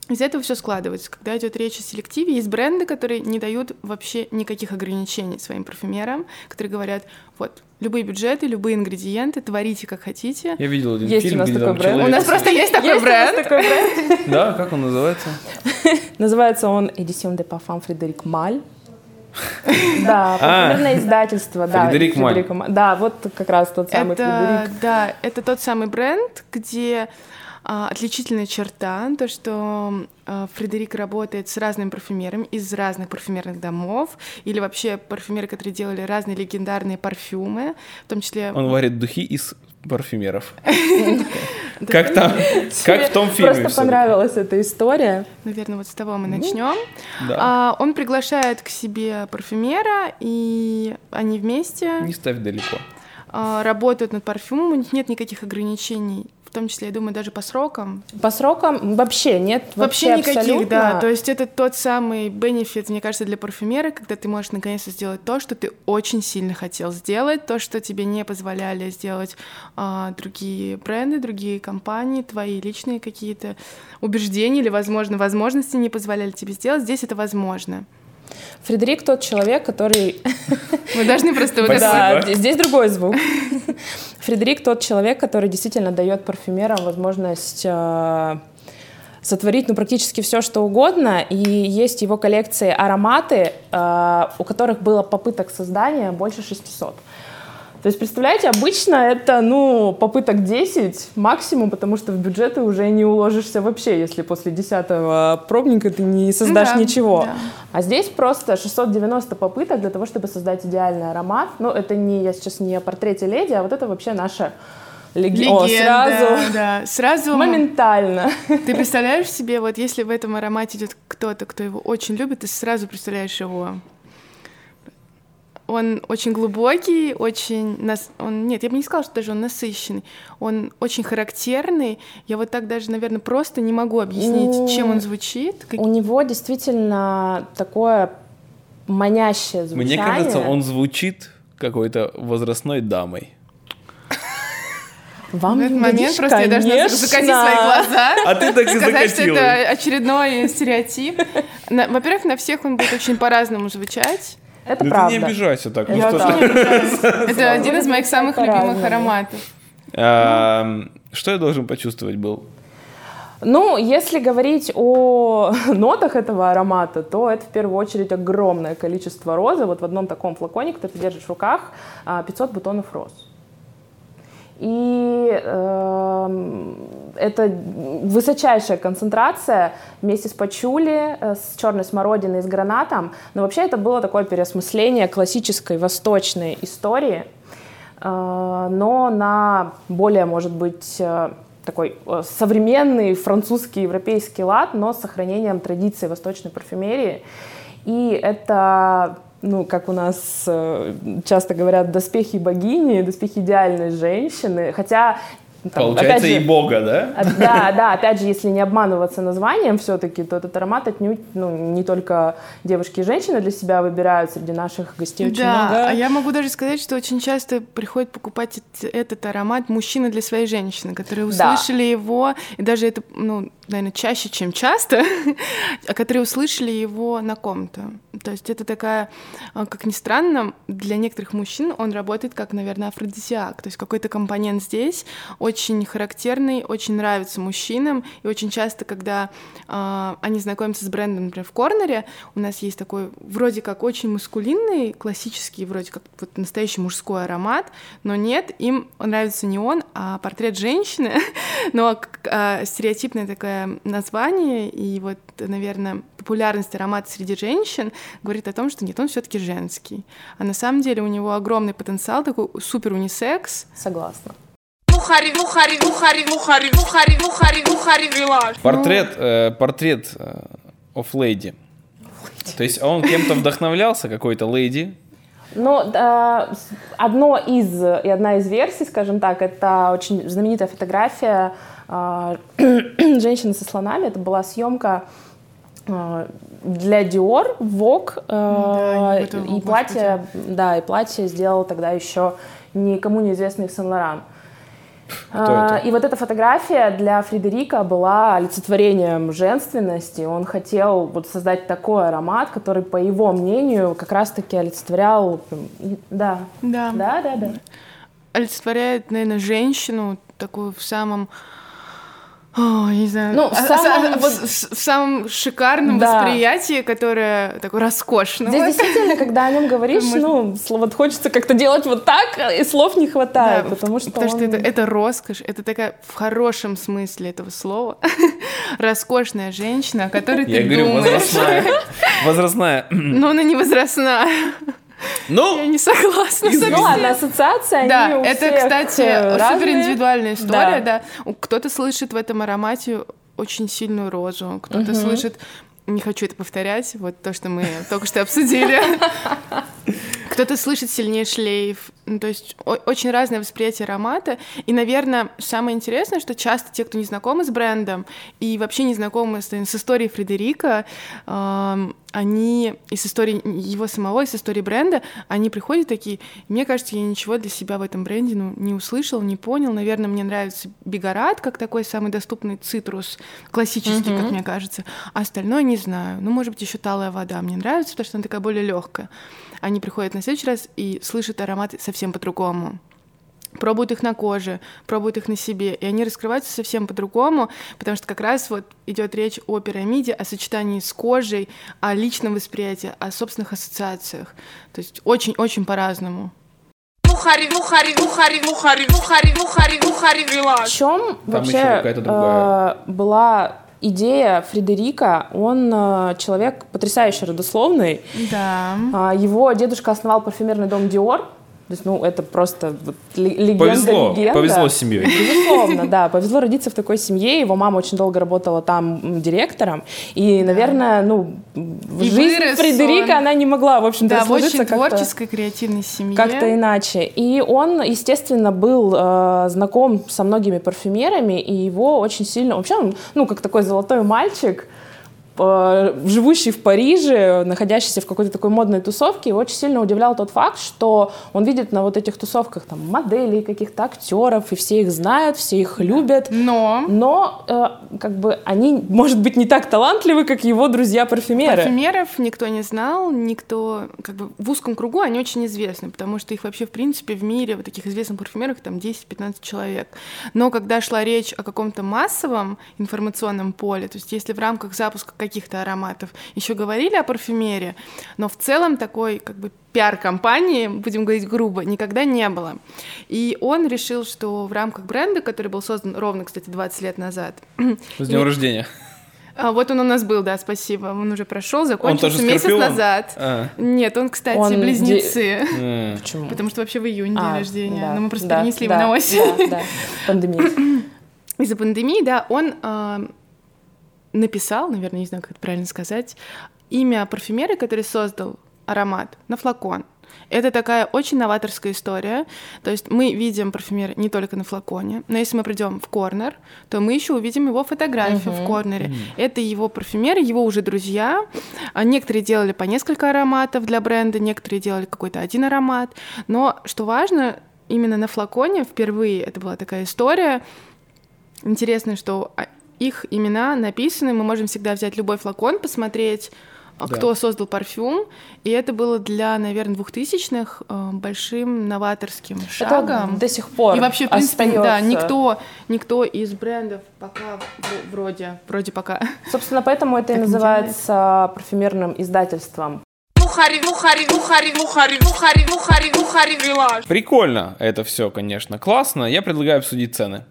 Из этого все складывается. Когда идет речь о селективе, есть бренды, которые не дают вообще никаких ограничений своим парфюмерам, которые говорят, вот, любые бюджеты, любые ингредиенты, творите как хотите. Я видел один Есть у фильм, нас где такой там бренд. человек- У нас просто есть такой Есть у нас бренд. такой бренд? Да, как он называется? Называется он Edition de Parfum Фредерик Маль. Да, парфюмерное издательство, да. А. Фредерик Маль. Да, вот как раз тот самый это, Фредерик. да, это тот самый бренд, где а, отличительная черта, то, что а, Фредерик работает с разными парфюмерами из разных парфюмерных домов, или вообще парфюмеры, которые делали разные легендарные парфюмы, в том числе... Он варит духи из парфюмеров. Как там, как в том фильме. Просто понравилась эта история. Наверное, вот с того мы начнем. Ну, Да. А, он приглашает к себе парфюмера, и они вместе Не ставь далеко. а, работают над парфюмом, у них нет никаких ограничений, в том числе, я думаю, даже по срокам. По срокам вообще нет. Вообще, никаких, абсолютно. да. То есть это тот самый бенефит, мне кажется, для парфюмера, когда ты можешь наконец-то сделать то, что ты очень сильно хотел сделать, то, что тебе не позволяли сделать а, другие бренды, другие компании, твои личные какие-то убеждения или, возможно, возможности не позволяли тебе сделать. Здесь это возможно. Фредерик тот человек, который... Мы должны просто вот Да, здесь- другой звук. Фредерик тот человек, который действительно дает парфюмерам возможность э, сотворить ну, практически все, что угодно. И есть в его коллекции ароматы, э, у которых было попыток создания больше 600. То есть, представляете, обычно это, ну, попыток 10 максимум, потому что в бюджеты уже не уложишься вообще, если после 10 пробника ты не создашь Да, ничего. да. А здесь просто 690 попыток для того, чтобы создать идеальный аромат. Ну, это не, я сейчас не о портрете леди, а вот это вообще наша леги- О, Легенда, сразу, да. Сразу моментально. Ты представляешь себе, вот если в этом аромате идет кто-то, кто его очень любит, ты сразу представляешь его. Он очень глубокий, очень... Нас... Он... Нет, я бы не сказала, что даже он насыщенный. Он очень характерный. Я вот так даже, наверное, просто не могу объяснить, Ну, чем он звучит. Как- У него действительно такое манящее звучание. Мне кажется, он звучит какой-то возрастной дамой. Вам В этот момент угодишь, просто я должна конечно. закатить свои глаза. А ты так и Сказать, что это очередной стереотип. Во-первых, на всех он будет очень по-разному звучать. Это Ну ты правда. не обижайся так. ну Я тоже ты- Это один из моих самых любимых ароматов. А, Что я должен почувствовать был? Ну, если говорить о нотах этого аромата, то это в первую очередь огромное количество розы. Вот в одном таком флаконе, который ты держишь в руках, а, 500 бутонов роз. И эм, это высочайшая концентрация вместе с пачули, э, с черной смородиной, с гранатом. Но вообще это было такое переосмысление классической восточной истории, э, но на более, может быть, э, такой э, современный французский европейский лад, но с сохранением традиций восточной парфюмерии. И это ну, как у нас э, часто говорят, доспехи богини, доспехи идеальной женщины. Хотя там, Получается, же, и бога, да? а, Да, да, опять же, если не обманываться названием все-таки, то этот аромат отнюдь ну, не только девушки и женщины для себя выбирают, среди наших гостей очень да, много. а я могу даже сказать, что очень часто приходят покупать эт- этот аромат мужчины для своей женщины, которые Да. услышали его, и даже это, ну, наверное, чаще, чем часто, а которые услышали его на ком-то. То есть это такая, а, как ни странно, для некоторых мужчин он работает как, наверное, афродизиак. То есть какой-то компонент здесь очень характерный, очень нравится мужчинам. И очень часто, когда а, они знакомятся с брендом, например, в корнере, у нас есть такой вроде как очень маскулинный, классический, вроде как вот настоящий мужской аромат, но нет, им нравится не он, а портрет женщины. Но к- а, стереотипное такое название и вот, наверное, популярность аромата среди женщин говорит о том, что нет, он все-таки женский. А на самом деле у него огромный потенциал, такой супер унисекс. Согласна. Портрет, э, портрет э, of lady. То есть он кем-то вдохновлялся, какой-то леди. Ну, да, одно из, и одна из версий, скажем так, это очень знаменитая фотография а, женщины со слонами. Это была съемка а, для Dior, Vogue, Да, э, это, о, и платье, да, и платье сделал тогда еще никому неизвестный Сен Лоран. А? И вот эта фотография для Фредерика была олицетворением женственности. Он хотел вот создать такой аромат, который, по его мнению, как раз-таки олицетворял... и- Да, Да. да, да, да. Олицетворяет, наверное, женщину такую в самом... О, я не знаю. Ну, в а- а- самом- а- вот в, самом шикарном Да. восприятии, которое такое роскошное. Здесь действительно, когда о нем говоришь, ну, вот хочется как-то делать вот так, и слов не хватает, потому что потому что он- это, это роскошь, это такая в хорошем смысле этого слова роскошная женщина, о которой Я ты говорю, думаешь. возрастная. Возрастная. Но она не возрастная. Ну, Я не согласна с Ну ладно, ассоциации, они Да, у это, всех, кстати, э, супер индивидуальная история, Да. да. Кто-то слышит в этом аромате очень сильную розу, кто-то слышит, не хочу это повторять, вот то, что мы только что обсудили. Кто-то слышит сильнее шлейф. Ну, то есть очень разное восприятие аромата. И, наверное, самое интересное, что часто те, кто не знакомы с брендом и вообще не знакомы с, с историей Фредерика, эм, они и с историей его самого, и с историей бренда, они приходят такие, мне кажется, я ничего для себя в этом бренде ну, не услышал, не понял. Наверное, мне нравится Бигорат, как такой самый доступный цитрус, классический, как мне кажется. А остальное не знаю. Ну, может быть, еще талая вода мне нравится, потому что она такая более легкая. Они приходят на следующий раз и слышат ароматы совсем по-другому пробуют их на коже, пробуют их на себе, и они раскрываются совсем по-другому, потому что как раз вот идет речь о пирамиде, о сочетании с кожей, о личном восприятии, о собственных ассоциациях. То есть очень-очень по-разному. В чем вообще еще какая-то другая. э, была идея Фредерика? Он э, человек потрясающе родословный. Да. А, Его дедушка основал парфюмерный дом Диор. То есть, ну, это просто вот ле- легенда, повезло. легенда. Повезло с семьей. Безусловно, да. Повезло родиться в такой семье. Его мама очень долго работала там директором. И, наверное, ну, в И жизнь Фредерика он. она не могла, в общем-то, Да, в очень как-то- творческой, креативной семье. как-то иначе. И он, естественно, был э, знаком со многими парфюмерами, и его очень сильно... Вообще он, ну, как такой золотой мальчик, живущий в Париже, находящийся в какой-то такой модной тусовке, его очень сильно удивлял тот факт, что он видит на вот этих тусовках там моделей, каких-то актеров, и все их знают, все их любят. Но Но э, как бы они, может быть, не так талантливы, как его друзья-парфюмеры. парфюмеров никто не знал, никто, как бы в узком кругу они очень известны, потому что их вообще, в принципе, в мире, вот таких известных парфюмеров, там 10-15 человек. Но когда шла речь о каком-то массовом информационном поле, то есть если в рамках запуска каких-то ароматов еще говорили о парфюмере, но в целом такой как бы пиар-компании, будем говорить грубо, никогда не было. И он решил, что в рамках бренда, который был создан ровно, кстати, 20 лет назад, С днем И- рождения. а, вот он у нас был, да, спасибо, он уже прошел, закончился тоже месяц Скорпион? назад. А. Нет, он, кстати, Он де- близнецы. М. Почему? Потому что вообще в июне день А, рождения. да, Но мы просто да, перенесли да, его на осень. Да, да, пандемия. Из-за пандемии, да, он а, написал, наверное, не знаю, как это правильно сказать, имя парфюмера, который создал аромат на флакон. Это такая очень новаторская история. То есть мы видим парфюмера не только на флаконе, но если мы придем в корнер, то мы еще увидим его фотографию в корнере. Это его парфюмеры, его уже друзья. А Некоторые делали по несколько ароматов для бренда, некоторые делали какой-то один аромат. Но что важно, именно на флаконе впервые это была такая история, Интересно, что а, их имена написаны, мы можем всегда взять любой флакон, посмотреть, а, Да. кто создал парфюм, и это было для, наверное, двухтысячных э, большим новаторским шагом. Это до сих пор И вообще, в принципе, да, остаётся. никто, никто из брендов пока вроде, вроде пока. Собственно, поэтому это и Так не называется парфюмерным издательством. Прикольно это все, конечно, классно. Я предлагаю обсудить цены.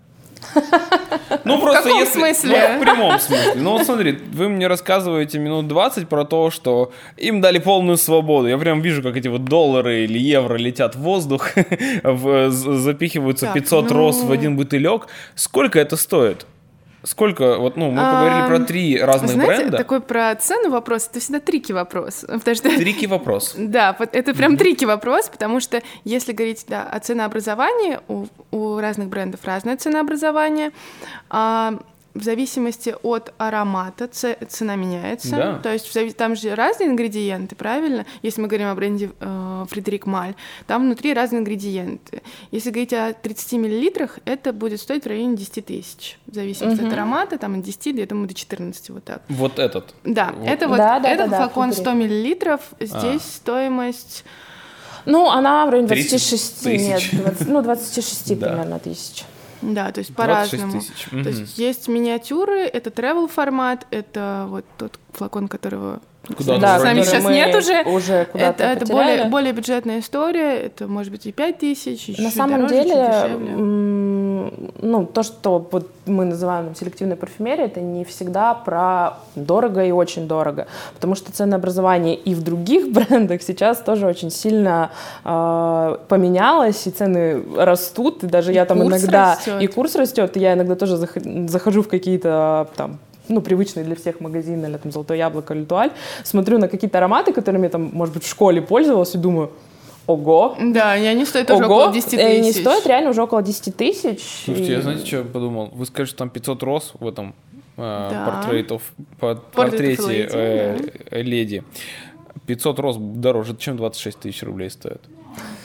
Ну, просто каком если... смысле? Ну, в прямом смысле. Ну, вот смотри, вы мне рассказываете минут 20 про то, что им дали полную свободу. Я прям вижу, как эти вот доллары или евро летят в воздух, в- запихиваются Так, 500 ну- роз в один бутылек. Сколько это стоит? Сколько, вот, ну, мы поговорили А, про три разных Знаете, бренда. такой про цену вопрос, это всегда трики вопрос. Потому что Трики вопрос. Да, это прям трики вопрос, потому что если говорить да, о ценообразовании, у, у разных брендов разное ценообразование. А, в зависимости от аромата це- цена меняется. Да. То есть в зави- там же разные ингредиенты, правильно? Если мы говорим о бренде э, Фредерик Маль, там внутри разные ингредиенты. Если говорить о 30 миллилитрах, это будет стоить в районе 10 тысяч. В зависимости от аромата, там от 10, я думаю, до 14, вот так. Вот этот. Да, Вот. это вот Да, да, этот да, да, флакон Фредерик. 100 миллилитров. Здесь стоимость Ну, она в районе 30 26, нет, тысяч. 20, ну, 26 Да. примерно тысяч. Да, то есть 26 по-разному. тысяч. То есть есть миниатюры, это travel формат, это вот тот флакон, которого Куда Да, с нами сейчас нет уже. уже куда-то это это более, более бюджетная история, это может быть и 5 тысяч, и На чуть самом дороже, деле, ну, то, что вот мы называем селективной парфюмерией, это не всегда про дорого и очень дорого. Потому что ценообразование и в других брендах сейчас тоже очень сильно э, поменялось, и цены растут, и даже я там курс иногда... растет. И курс растет, и я иногда тоже зах- захожу в какие-то там ну, привычные для всех магазины, или там «Золотое яблоко», «Литуаль», смотрю на какие-то ароматы, которыми я там, может быть, в школе пользовалась, и думаю, ого, Да, и они стоят уже Ого, около 10 и они тысяч. стоят реально уже около 10 тысяч. Слушайте, И- я знаете, что я подумал? Вы скажете, что там 500 роз в этом э, Да. портретов, по- портрете э, э, леди. 500 роз дороже, чем 26 тысяч рублей стоит.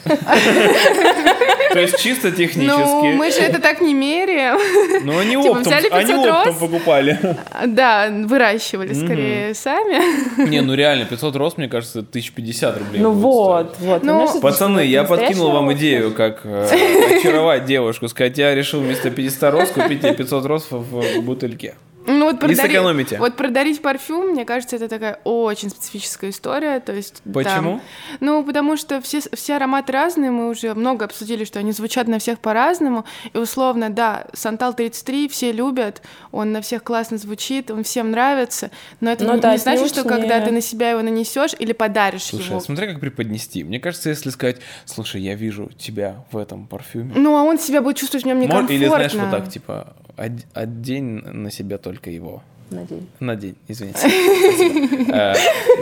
То есть чисто Ну, технически. мы же это так не меряем. Ну, они Типа, оптом, взяли они 500 оптом роз? покупали. Да, выращивали скорее сами. Не, ну реально, 500 роз, мне кажется, 1050 рублей. Ну вот, вот. Ну, Пацаны, я подкинул вам идею, как э, очаровать девушку. Сказать, я решил вместо 500 роз купить тебе 500 роз в, в бутыльке. Ну, вот И сэкономите. Вот продарить парфюм, мне кажется, это такая очень специфическая история. То есть, да. Почему? Ну, потому что все, все ароматы разные, мы уже много обсудили, что они звучат на всех по-разному. И условно, да, Сантал 33 все любят, он на всех классно звучит, он всем нравится, но это Но не, это не значит, что когда не- ты на себя его нанесешь или подаришь Слушай, его. а смотри, как преподнести. Мне кажется, если сказать, слушай, я вижу тебя в этом парфюме. Ну, а он себя будет чувствовать в нем некомфортно. Или знаешь, вот так, типа, од- одень на себя только его. На день. На день, извините. Э,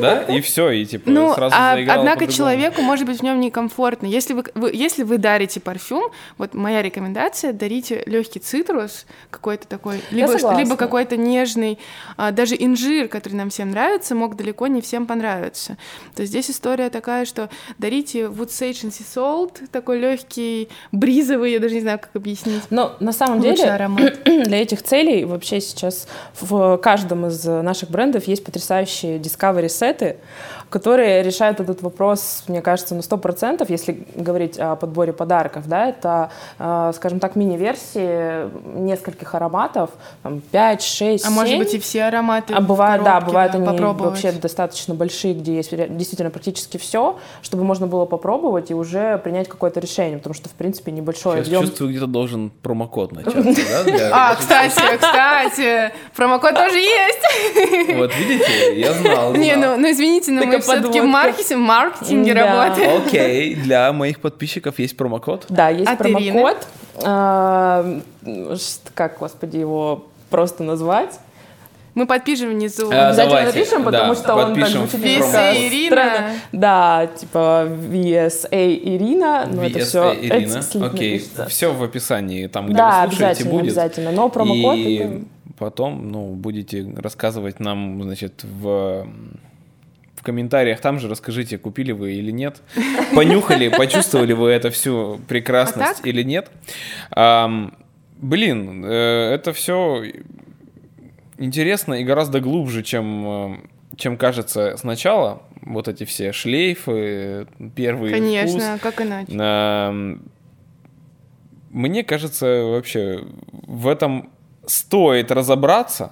Да, и все, и типа Ну, сразу а, однако человеку может быть в нем некомфортно. Если вы, вы- если вы дарите парфюм, вот моя рекомендация, дарите легкий цитрус, какой-то такой, либо, либо какой-то нежный, а, даже инжир, который нам всем нравится, мог далеко не всем понравиться. То есть здесь история такая, что дарите Wood Sage and Sea Salt, такой легкий, бризовый, я даже не знаю, как объяснить. Но на самом деле аромат. для этих целей вообще сейчас в каждом из наших брендов есть потрясающие discovery сеты, которые решают этот вопрос, мне кажется, на 100%, если говорить о подборе подарков. Да, это, э, скажем так, мини-версии нескольких ароматов, там, 5, 6, А может быть и все ароматы а бывают, да, бывают они попробовать. вообще достаточно большие, где есть действительно практически все, чтобы можно было попробовать и уже принять какое-то решение, потому что, в принципе, небольшой Сейчас объем чувствую, где-то должен промокод начаться, да? А, кстати, кстати, промокод тоже есть. Вот видите, я знал. Не, ну, ну извините, но Такая мы все-таки в маркетинге, в маркетинге Да. работаем. Окей, для моих подписчиков есть промокод. Да, есть От Ирины. промокод. А, как, господи, его просто назвать? Мы подпишем внизу. А, Обязательно давайте, напишем, потому да, что он так звучит VSA Ирина. странно. Да, типа VSA Ирина, но это VSA все Ирина. Окей, все в описании, там, где Да, вы слушаете, обязательно, будет. обязательно. Но промокод И это- потом, ну, будете рассказывать нам, значит, в в комментариях там же расскажите, купили вы или нет, понюхали, почувствовали вы это всю прекрасность А или нет. Блин, э, это все интересно и гораздо глубже, чем, э, чем кажется сначала. Вот эти все шлейфы, первый вкус. Конечно, как иначе. Мне кажется, вообще в этом стоит разобраться,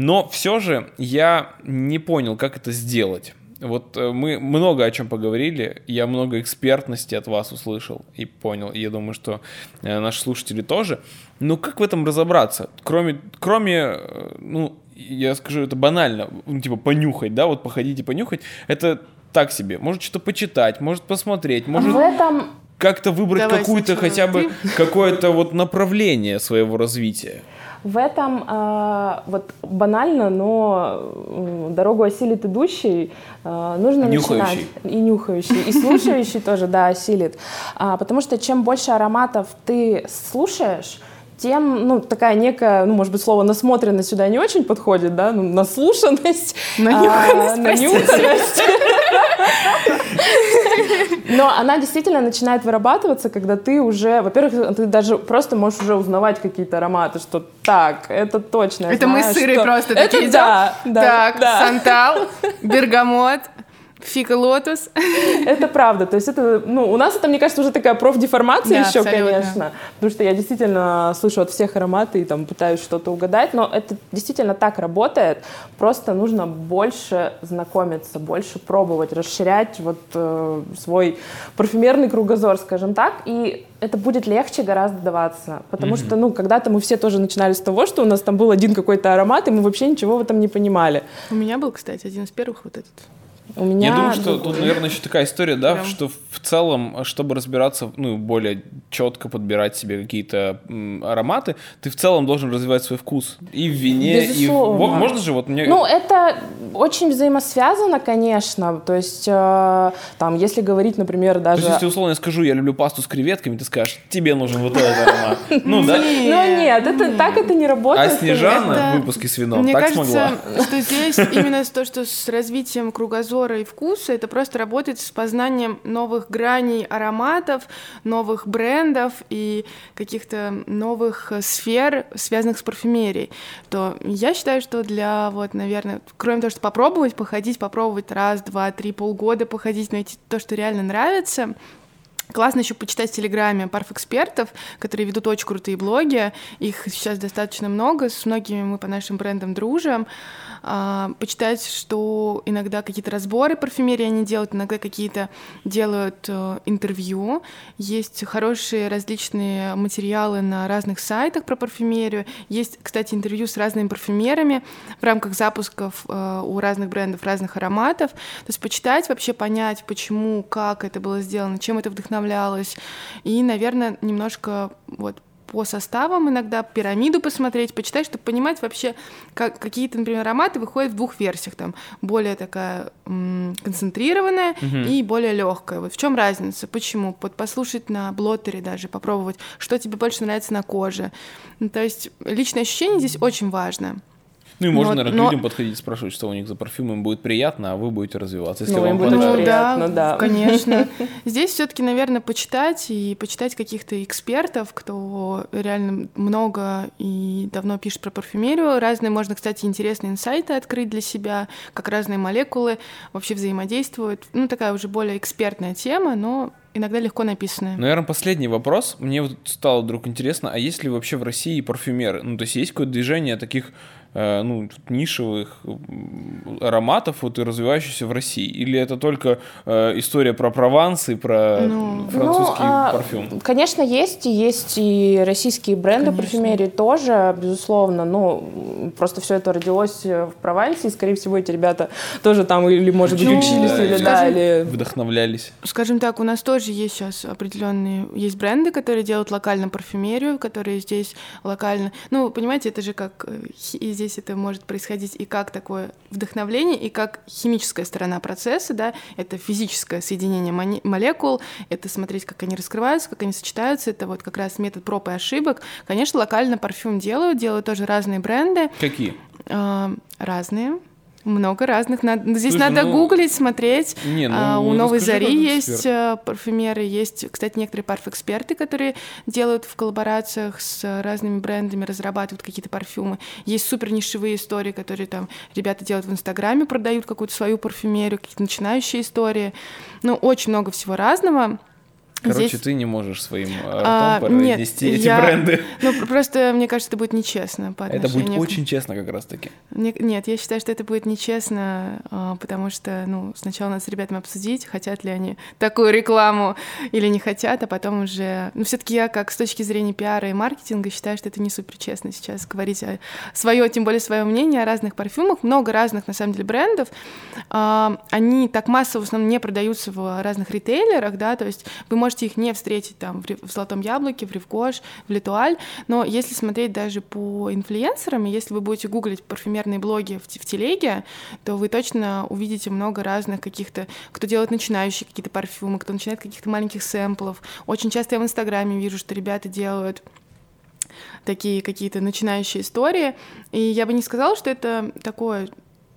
но все же я не понял, как это сделать. Вот э, мы много о чем поговорили, я много экспертности от вас услышал и понял. И я думаю, что э, наши слушатели тоже. Но как в этом разобраться? Кроме, кроме э, ну, я скажу, это банально, ну, типа понюхать, да, вот походить и понюхать, это так себе. Может что-то почитать, может посмотреть, может В этом как-то выбрать какую-то хотя бы какое-то вот направление своего развития. В этом а, вот банально, но дорогу осилит идущий, а, нужно Нюхающий. начинать. И нюхающий, и слушающий тоже, да, осилит. А, потому что чем больше ароматов ты слушаешь, тем, ну, такая некая, ну, может быть, слово насмотренность сюда не очень подходит, да, ну, наслушанность. Нанюханность, а, нанюханность. Но она действительно начинает вырабатываться, когда ты уже, во-первых, ты даже просто можешь уже узнавать какие-то ароматы, что так, это точно. Это мы знаю, с Ирой что- просто это такие идем. да, да, Так, да. сантал, бергамот, фика лотос. Это правда. То есть это, ну, у нас это, мне кажется, уже такая профдеформация Да, еще, абсолютно. конечно. Потому что я действительно слышу от всех ароматы и там пытаюсь что-то угадать, но это действительно так работает. Просто нужно больше знакомиться, больше пробовать, расширять вот э, свой парфюмерный кругозор, скажем так, и это будет легче гораздо даваться. Потому что, ну, когда-то мы все тоже начинали с того, что у нас там был один какой-то аромат, и мы вообще ничего в этом не понимали. У меня был, кстати, один из первых вот этот. У меня Я думаю, что другой. тут, наверное, еще такая история, да, Прям. что в целом, чтобы разбираться, ну, более четко подбирать себе какие-то м, ароматы, ты в целом должен развивать свой вкус и в вине, и в... Безусловно. Можно же вот мне... Ну, это очень взаимосвязано, конечно. То есть, э, там, если говорить, например, То даже... есть, если условно я скажу, я люблю пасту с креветками, ты скажешь, тебе нужен вот этот аромат. Ну, да? Ну, нет, это, так это не А работает. Снежана Это- в выпуске с вином Мне так кажется, смогла. что здесь именно то, что с развитием кругозора и вкуса, это просто работает с познанием новых граней ароматов, новых брендов и каких-то новых э, сфер, связанных с парфюмерией. То я считаю, что для вот, наверное, кроме того, что попробовать, походить, попробовать раз, два, три, полгода походить, найти то, что реально нравится, Классно еще почитать в Телеграме парф-экспертов, которые ведут очень крутые блоги. Их сейчас достаточно много, с многими мы по нашим брендам дружим. А, почитать, что иногда какие-то разборы парфюмерии они делают, иногда какие-то делают э, интервью. Есть хорошие различные материалы на разных сайтах про парфюмерию. Есть, кстати, интервью с разными парфюмерами в рамках запусков э, у разных брендов разных ароматов. То есть почитать, вообще понять, почему, как это было сделано, чем это вдохновлялось. И, наверное, немножко вот по составам иногда, пирамиду посмотреть, почитать, чтобы понимать вообще, как какие-то, например, ароматы выходят в двух версиях, там более такая м, концентрированная и более легкая. Вот в чем разница? Почему? Вот послушать на блоттере даже, попробовать, что тебе больше нравится на коже. Ну, то есть личное ощущение здесь очень важно. Ну и можно, Вот, наверное, к но- людям подходить, спрашивать, что у них за парфюм, им будет приятно, а вы будете развиваться. Если Ну, вам будет понравится. очень приятно, да. конечно. Здесь все-таки, наверное, почитать и почитать каких-то экспертов, кто реально много и давно пишет про парфюмерию. Разные можно, кстати, интересные инсайты открыть для себя, как разные молекулы вообще взаимодействуют. Ну, такая уже более экспертная тема, но иногда легко написанная. Наверное, последний вопрос. Мне вот стало вдруг интересно, а есть ли вообще в России парфюмеры? Ну, то есть есть какое-то движение таких ну, нишевых ароматов, вот и развивающихся в России? Или это только э, история про Прованс и про Ну, французский Ну, а, парфюм? Конечно, есть, и есть и российские бренды парфюмерии тоже, безусловно. Ну, просто все это родилось в Провансе, и, скорее всего, эти ребята тоже там или, может быть, Ну, учились, да, или или- да, или Вдохновлялись. Скажем так, у нас тоже есть сейчас определенные, есть бренды, которые делают локально парфюмерию, которые здесь локально, ну, понимаете, это же как, э, здесь это может происходить и как такое вдохновление, и как химическая сторона процесса, да, это физическое соединение молекул, это смотреть, как они раскрываются, как они сочетаются, это вот как раз метод проб и ошибок. Конечно, локально парфюм делают, делают тоже разные бренды, Какие? а, разные, много разных. Надо, здесь Слушай, надо ну, гуглить, смотреть. Не, ну, А, у Новой расскажи, Зари есть эксперт. парфюмеры, есть, кстати, некоторые парфэксперты, которые делают в коллаборациях с разными брендами, разрабатывают какие-то парфюмы. Есть супер нишевые истории, которые там ребята делают в Инстаграме, продают какую-то свою парфюмерию, какие-то начинающие истории. Ну, очень много всего разного. Короче, Здесь- ты не можешь своим э, А, ртом нет, произнести эти я- бренды. Ну, пр- просто, мне кажется, это будет нечестно по Это будет очень честно как раз-таки. Нет, я считаю, что это будет нечестно, а, потому что, ну, сначала надо с ребятами обсудить, хотят ли они такую рекламу или не хотят, а потом уже... Ну, все таки я, как с точки зрения пиара и маркетинга, считаю, что это не супер честно сейчас говорить свое, тем более свое мнение о разных парфюмах. Много разных, на самом деле, брендов. А, Они так массово в основном не продаются в разных ритейлерах, да, то есть вы можете их не встретить там в Золотом Яблоке, в Ревгош, в Литуаль, но если смотреть даже по инфлюенсерам, если вы будете гуглить парфюмерные блоги в, в телеге, то вы точно увидите много разных каких-то, кто делает начинающие какие-то парфюмы, кто начинает каких-то маленьких сэмплов. Очень часто я в Инстаграме вижу, что ребята делают такие какие-то начинающие истории. И я бы не сказала, что это такое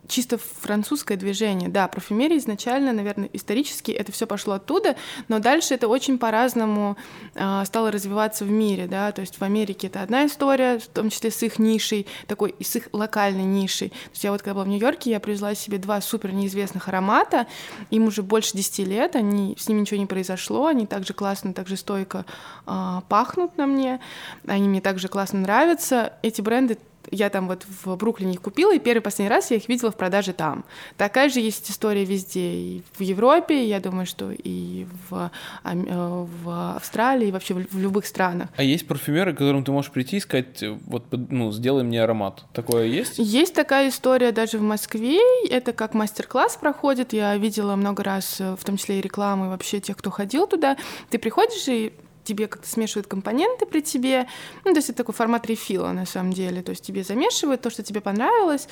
чисто французское движение. Да, парфюмерия изначально, наверное, исторически это все пошло оттуда, но дальше это очень по-разному а, стало развиваться в мире, да, то есть в Америке это одна история, в том числе с их нишей, такой, и с их локальной нишей. То есть я вот когда была в Нью-Йорке, я привезла себе два супер неизвестных аромата, им уже больше 10 лет, они, с ними ничего не произошло, они также классно, также стойко а, пахнут на мне, они мне также классно нравятся. Эти бренды я там вот в Бруклине их купила, и первый последний раз я их видела в продаже там. Такая же есть история везде, и в Европе, я думаю, что и в, э, в Австралии, и вообще в, любых странах. А есть парфюмеры, к которым ты можешь прийти и сказать, вот, ну, сделай мне аромат. Такое есть? Есть такая история даже в Москве, это как мастер-класс проходит, я видела много раз, э, в том числе и рекламы, вообще тех, кто ходил туда. Ты приходишь и тебе как-то смешивают компоненты при тебе. Ну, то есть это такой формат рефила на самом деле. То есть тебе замешивают то, что тебе понравилось,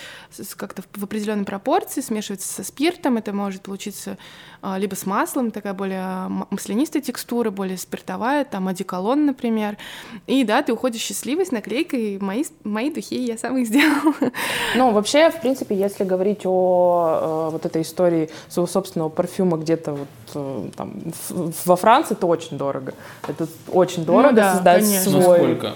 как-то в- определенной пропорции, смешивается со спиртом. Это может получиться а, либо с маслом, такая более маслянистая текстура, более спиртовая, там одеколон, например. И да, ты уходишь счастливый с наклейкой «Мои, мои духи я сам их сделал». Ну, вообще, в принципе, если говорить о э, вот этой истории своего собственного парфюма где-то вот э, там во Франции, то очень дорого. Это очень дорого да, создать конечно. Ну, свой. сколько?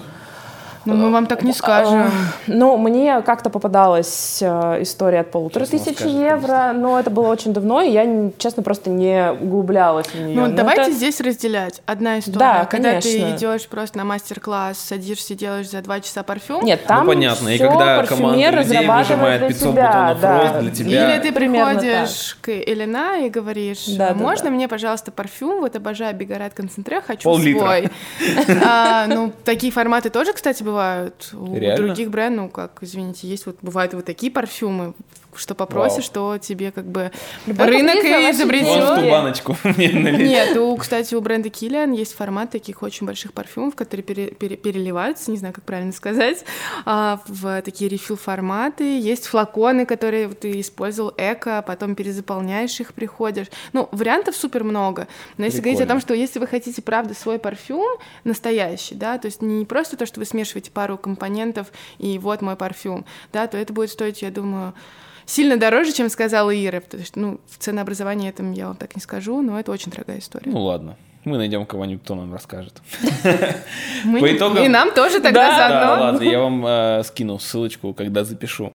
Ну, мы вам так не скажем. Ну, мне как-то попадалась э, история от полутора Сейчас тысяч скажет, евро, но это было очень давно, и я, честно, просто не углублялась в нее. Ну, Но давайте это- здесь разделять. Одна история, Да, когда ты конечно. идешь просто на мастер-класс, садишься, делаешь за два часа парфюм. Нет, там Ну, понятно. И когда команда людей разрабатывает выжимает для 500 тебя, бутонов да. роз для тебя. Или ты Примерно приходишь к Элена и говоришь, Да, да, можно да. мне, пожалуйста, парфюм? Вот обожаю Бегарат концентре, хочу Пол-литра. свой. А, ну, такие форматы тоже, кстати, бывают. У Реально? других брендов, ну, как, извините, есть вот, бывают вот такие парфюмы, что попросишь, Вау. то тебе как бы Любой рынок и изобретет. Вон в ту баночку мне налить. Нет, у, кстати, у бренда Kilian есть формат таких очень больших парфюмов, которые пере- пере- переливаются, не знаю, как правильно сказать, а, в такие рефил форматы. Есть флаконы, которые ты использовал эко, а потом перезаполняешь их, приходишь. Ну, вариантов супер много. Но если говорить о том, что если вы хотите, правда, свой парфюм настоящий, да, то есть не просто то, что вы смешиваете пару компонентов и вот мой парфюм, да, то это будет стоить, я думаю, сильно дороже, чем сказала Ира, потому что, ну, в ценообразовании этом я вам так не скажу, но это очень дорогая история. Ну ладно, мы найдем кого-нибудь, кто нам расскажет. Мы по итогам- И нам тоже тогда Да, Да, заодно. ладно, я вам э, скину ссылочку, когда запишу.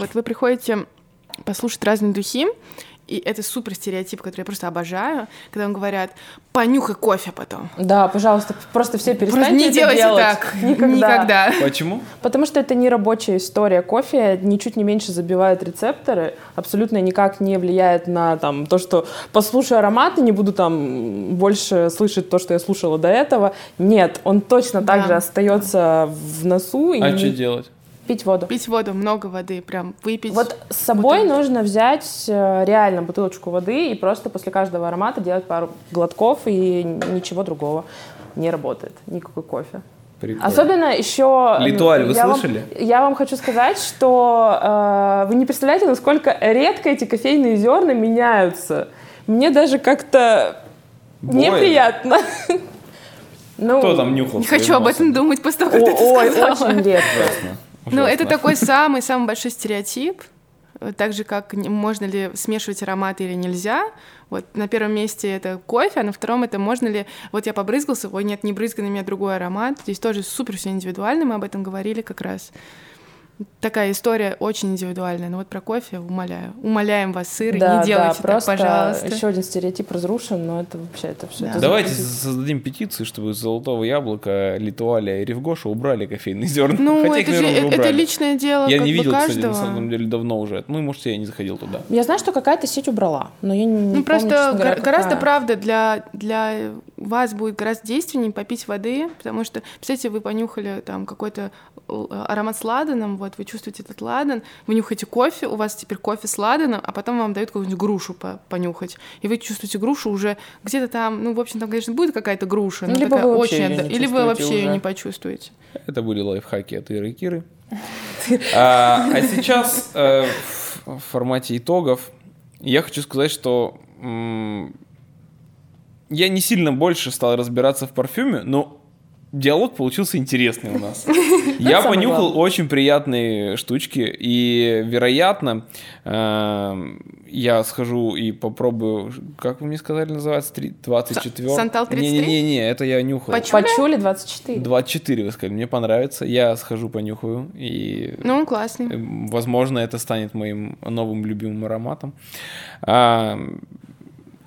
Вот вы приходите послушать разные духи, и это супер стереотип, который я просто обожаю, когда вам говорят, понюхай кофе потом. Да, пожалуйста, просто все Просто перестаньте не это делайте делать. так. Никогда. Никогда. Почему? Потому что это не рабочая история. Кофе ничуть не меньше забивает рецепторы, абсолютно никак не влияет на там, то, что послушаю ароматы, не буду там больше слышать то, что я слушала до этого. Нет, он точно так Да. же остается в носу и А не- что делать? Пить воду. Пить воду, много воды, прям выпить. Вот с собой бутылочку. нужно взять э, реально бутылочку воды и просто после каждого аромата делать пару глотков, и ничего другого не работает. Никакой кофе. Прикольно. Особенно еще... Литуаль, вы я вам- слышали? я вам хочу сказать, что э, вы не представляете, насколько редко эти кофейные зерна меняются. Мне даже как-то неприятно. Ну, Кто там нюхал? Не хочу об этом думать после того, о- как ты это Ой, сказала. очень редко. Ужасно. Ну, это такой самый-самый большой стереотип. Так же, как можно ли смешивать ароматы или нельзя. Вот на первом месте это кофе, а на втором это можно ли... Вот я побрызгался, ой, нет, не брызгай на меня другой аромат. Здесь тоже супер все индивидуально, мы об этом говорили как раз. Такая история очень индивидуальная. Но вот про кофе умоляю. Умоляем вас, сыры, Да, не делайте да, просто так, пожалуйста. еще один стереотип разрушен, но это вообще это все. Да. Давайте создадим петицию, чтобы из золотого яблока, Литуаля и Ревгоша убрали кофейные зерна. Ну, Хотя их, это, же, наверное, уже э- это личное дело Я как не бы видел, кстати, каждого. на самом деле давно уже. Ну, может, я не заходил туда. Я знаю, что какая-то сеть убрала, но я не, не Ну, помню, просто честно говоря, гора- гораздо, какая. правда, для, для вас будет гораздо действеннее попить воды, потому что, представьте, вы понюхали там какой-то л- аромат с ладаном, вот, вы чувствуете этот ладан, вы нюхаете кофе, у вас теперь кофе с ладаном, а потом вам дают какую-нибудь грушу по- понюхать, и вы чувствуете грушу уже где-то там, ну, в общем, там, конечно, будет какая-то груша, но Либо такая вы вообще очень... отда- Или вы вообще ее уже. не почувствуете. Это были лайфхаки от Иры и Киры. А а сейчас э, в формате итогов я хочу сказать, что я не сильно больше стал разбираться в парфюме, но диалог получился интересный у нас. Я понюхал очень приятные штучки, и, вероятно, э, я схожу и попробую, как вы мне сказали, называется, Три- 24 Сантал 33? Не-не-не, это я нюхал. Почули 24. 24, вы сказали, мне понравится. Я схожу, понюхаю, и, Ну, он классный. э, возможно, это станет моим новым любимым ароматом.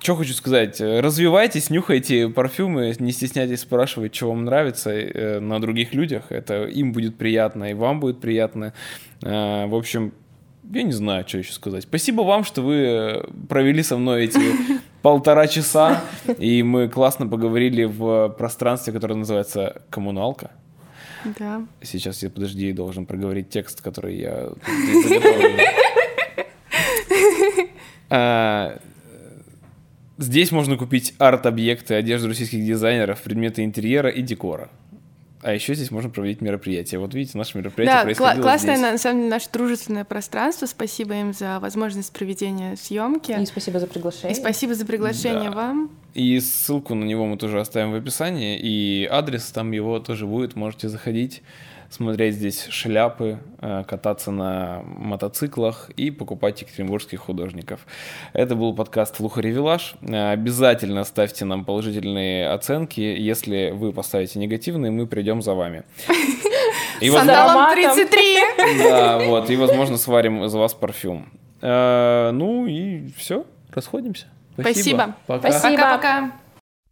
Что хочу сказать, э, развивайтесь, нюхайте парфюмы, не стесняйтесь спрашивать, что вам нравится э, на других людях. Это им будет приятно, и вам будет приятно. А, В общем, я не знаю, что еще сказать. Спасибо вам, что вы э, провели со мной эти полтора часа, и мы классно поговорили в пространстве, которое называется «Коммуналка». Да. Сейчас я, подожди, должен проговорить текст, который я здесь можно купить арт-объекты, одежду российских дизайнеров, предметы интерьера и декора. А еще здесь можно проводить мероприятия. Вот видите, наше мероприятие Да, кла- происходило классное, здесь. на, на самом деле, наше дружественное пространство. Спасибо им за возможность проведения съемки. И спасибо за приглашение. И спасибо за приглашение Да. вам. И ссылку на него мы тоже оставим в описании. И адрес там его тоже будет. Можете заходить, смотреть здесь шляпы, э, кататься на мотоциклах и покупать екатеринбургских художников. Это был подкаст «Лухари Вилаж». Э, Обязательно ставьте нам положительные оценки. Если вы поставите негативные, мы придем за вами. И, сандалом ароматом. 33! да, вот, и, возможно, сварим из вас парфюм. Э, Ну и все, расходимся. Спасибо. Пока. Спасибо. Пока-пока.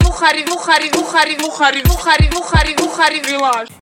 Лухари, лухари, лухари, лухари, лухари, лухари, лухари, вилаж.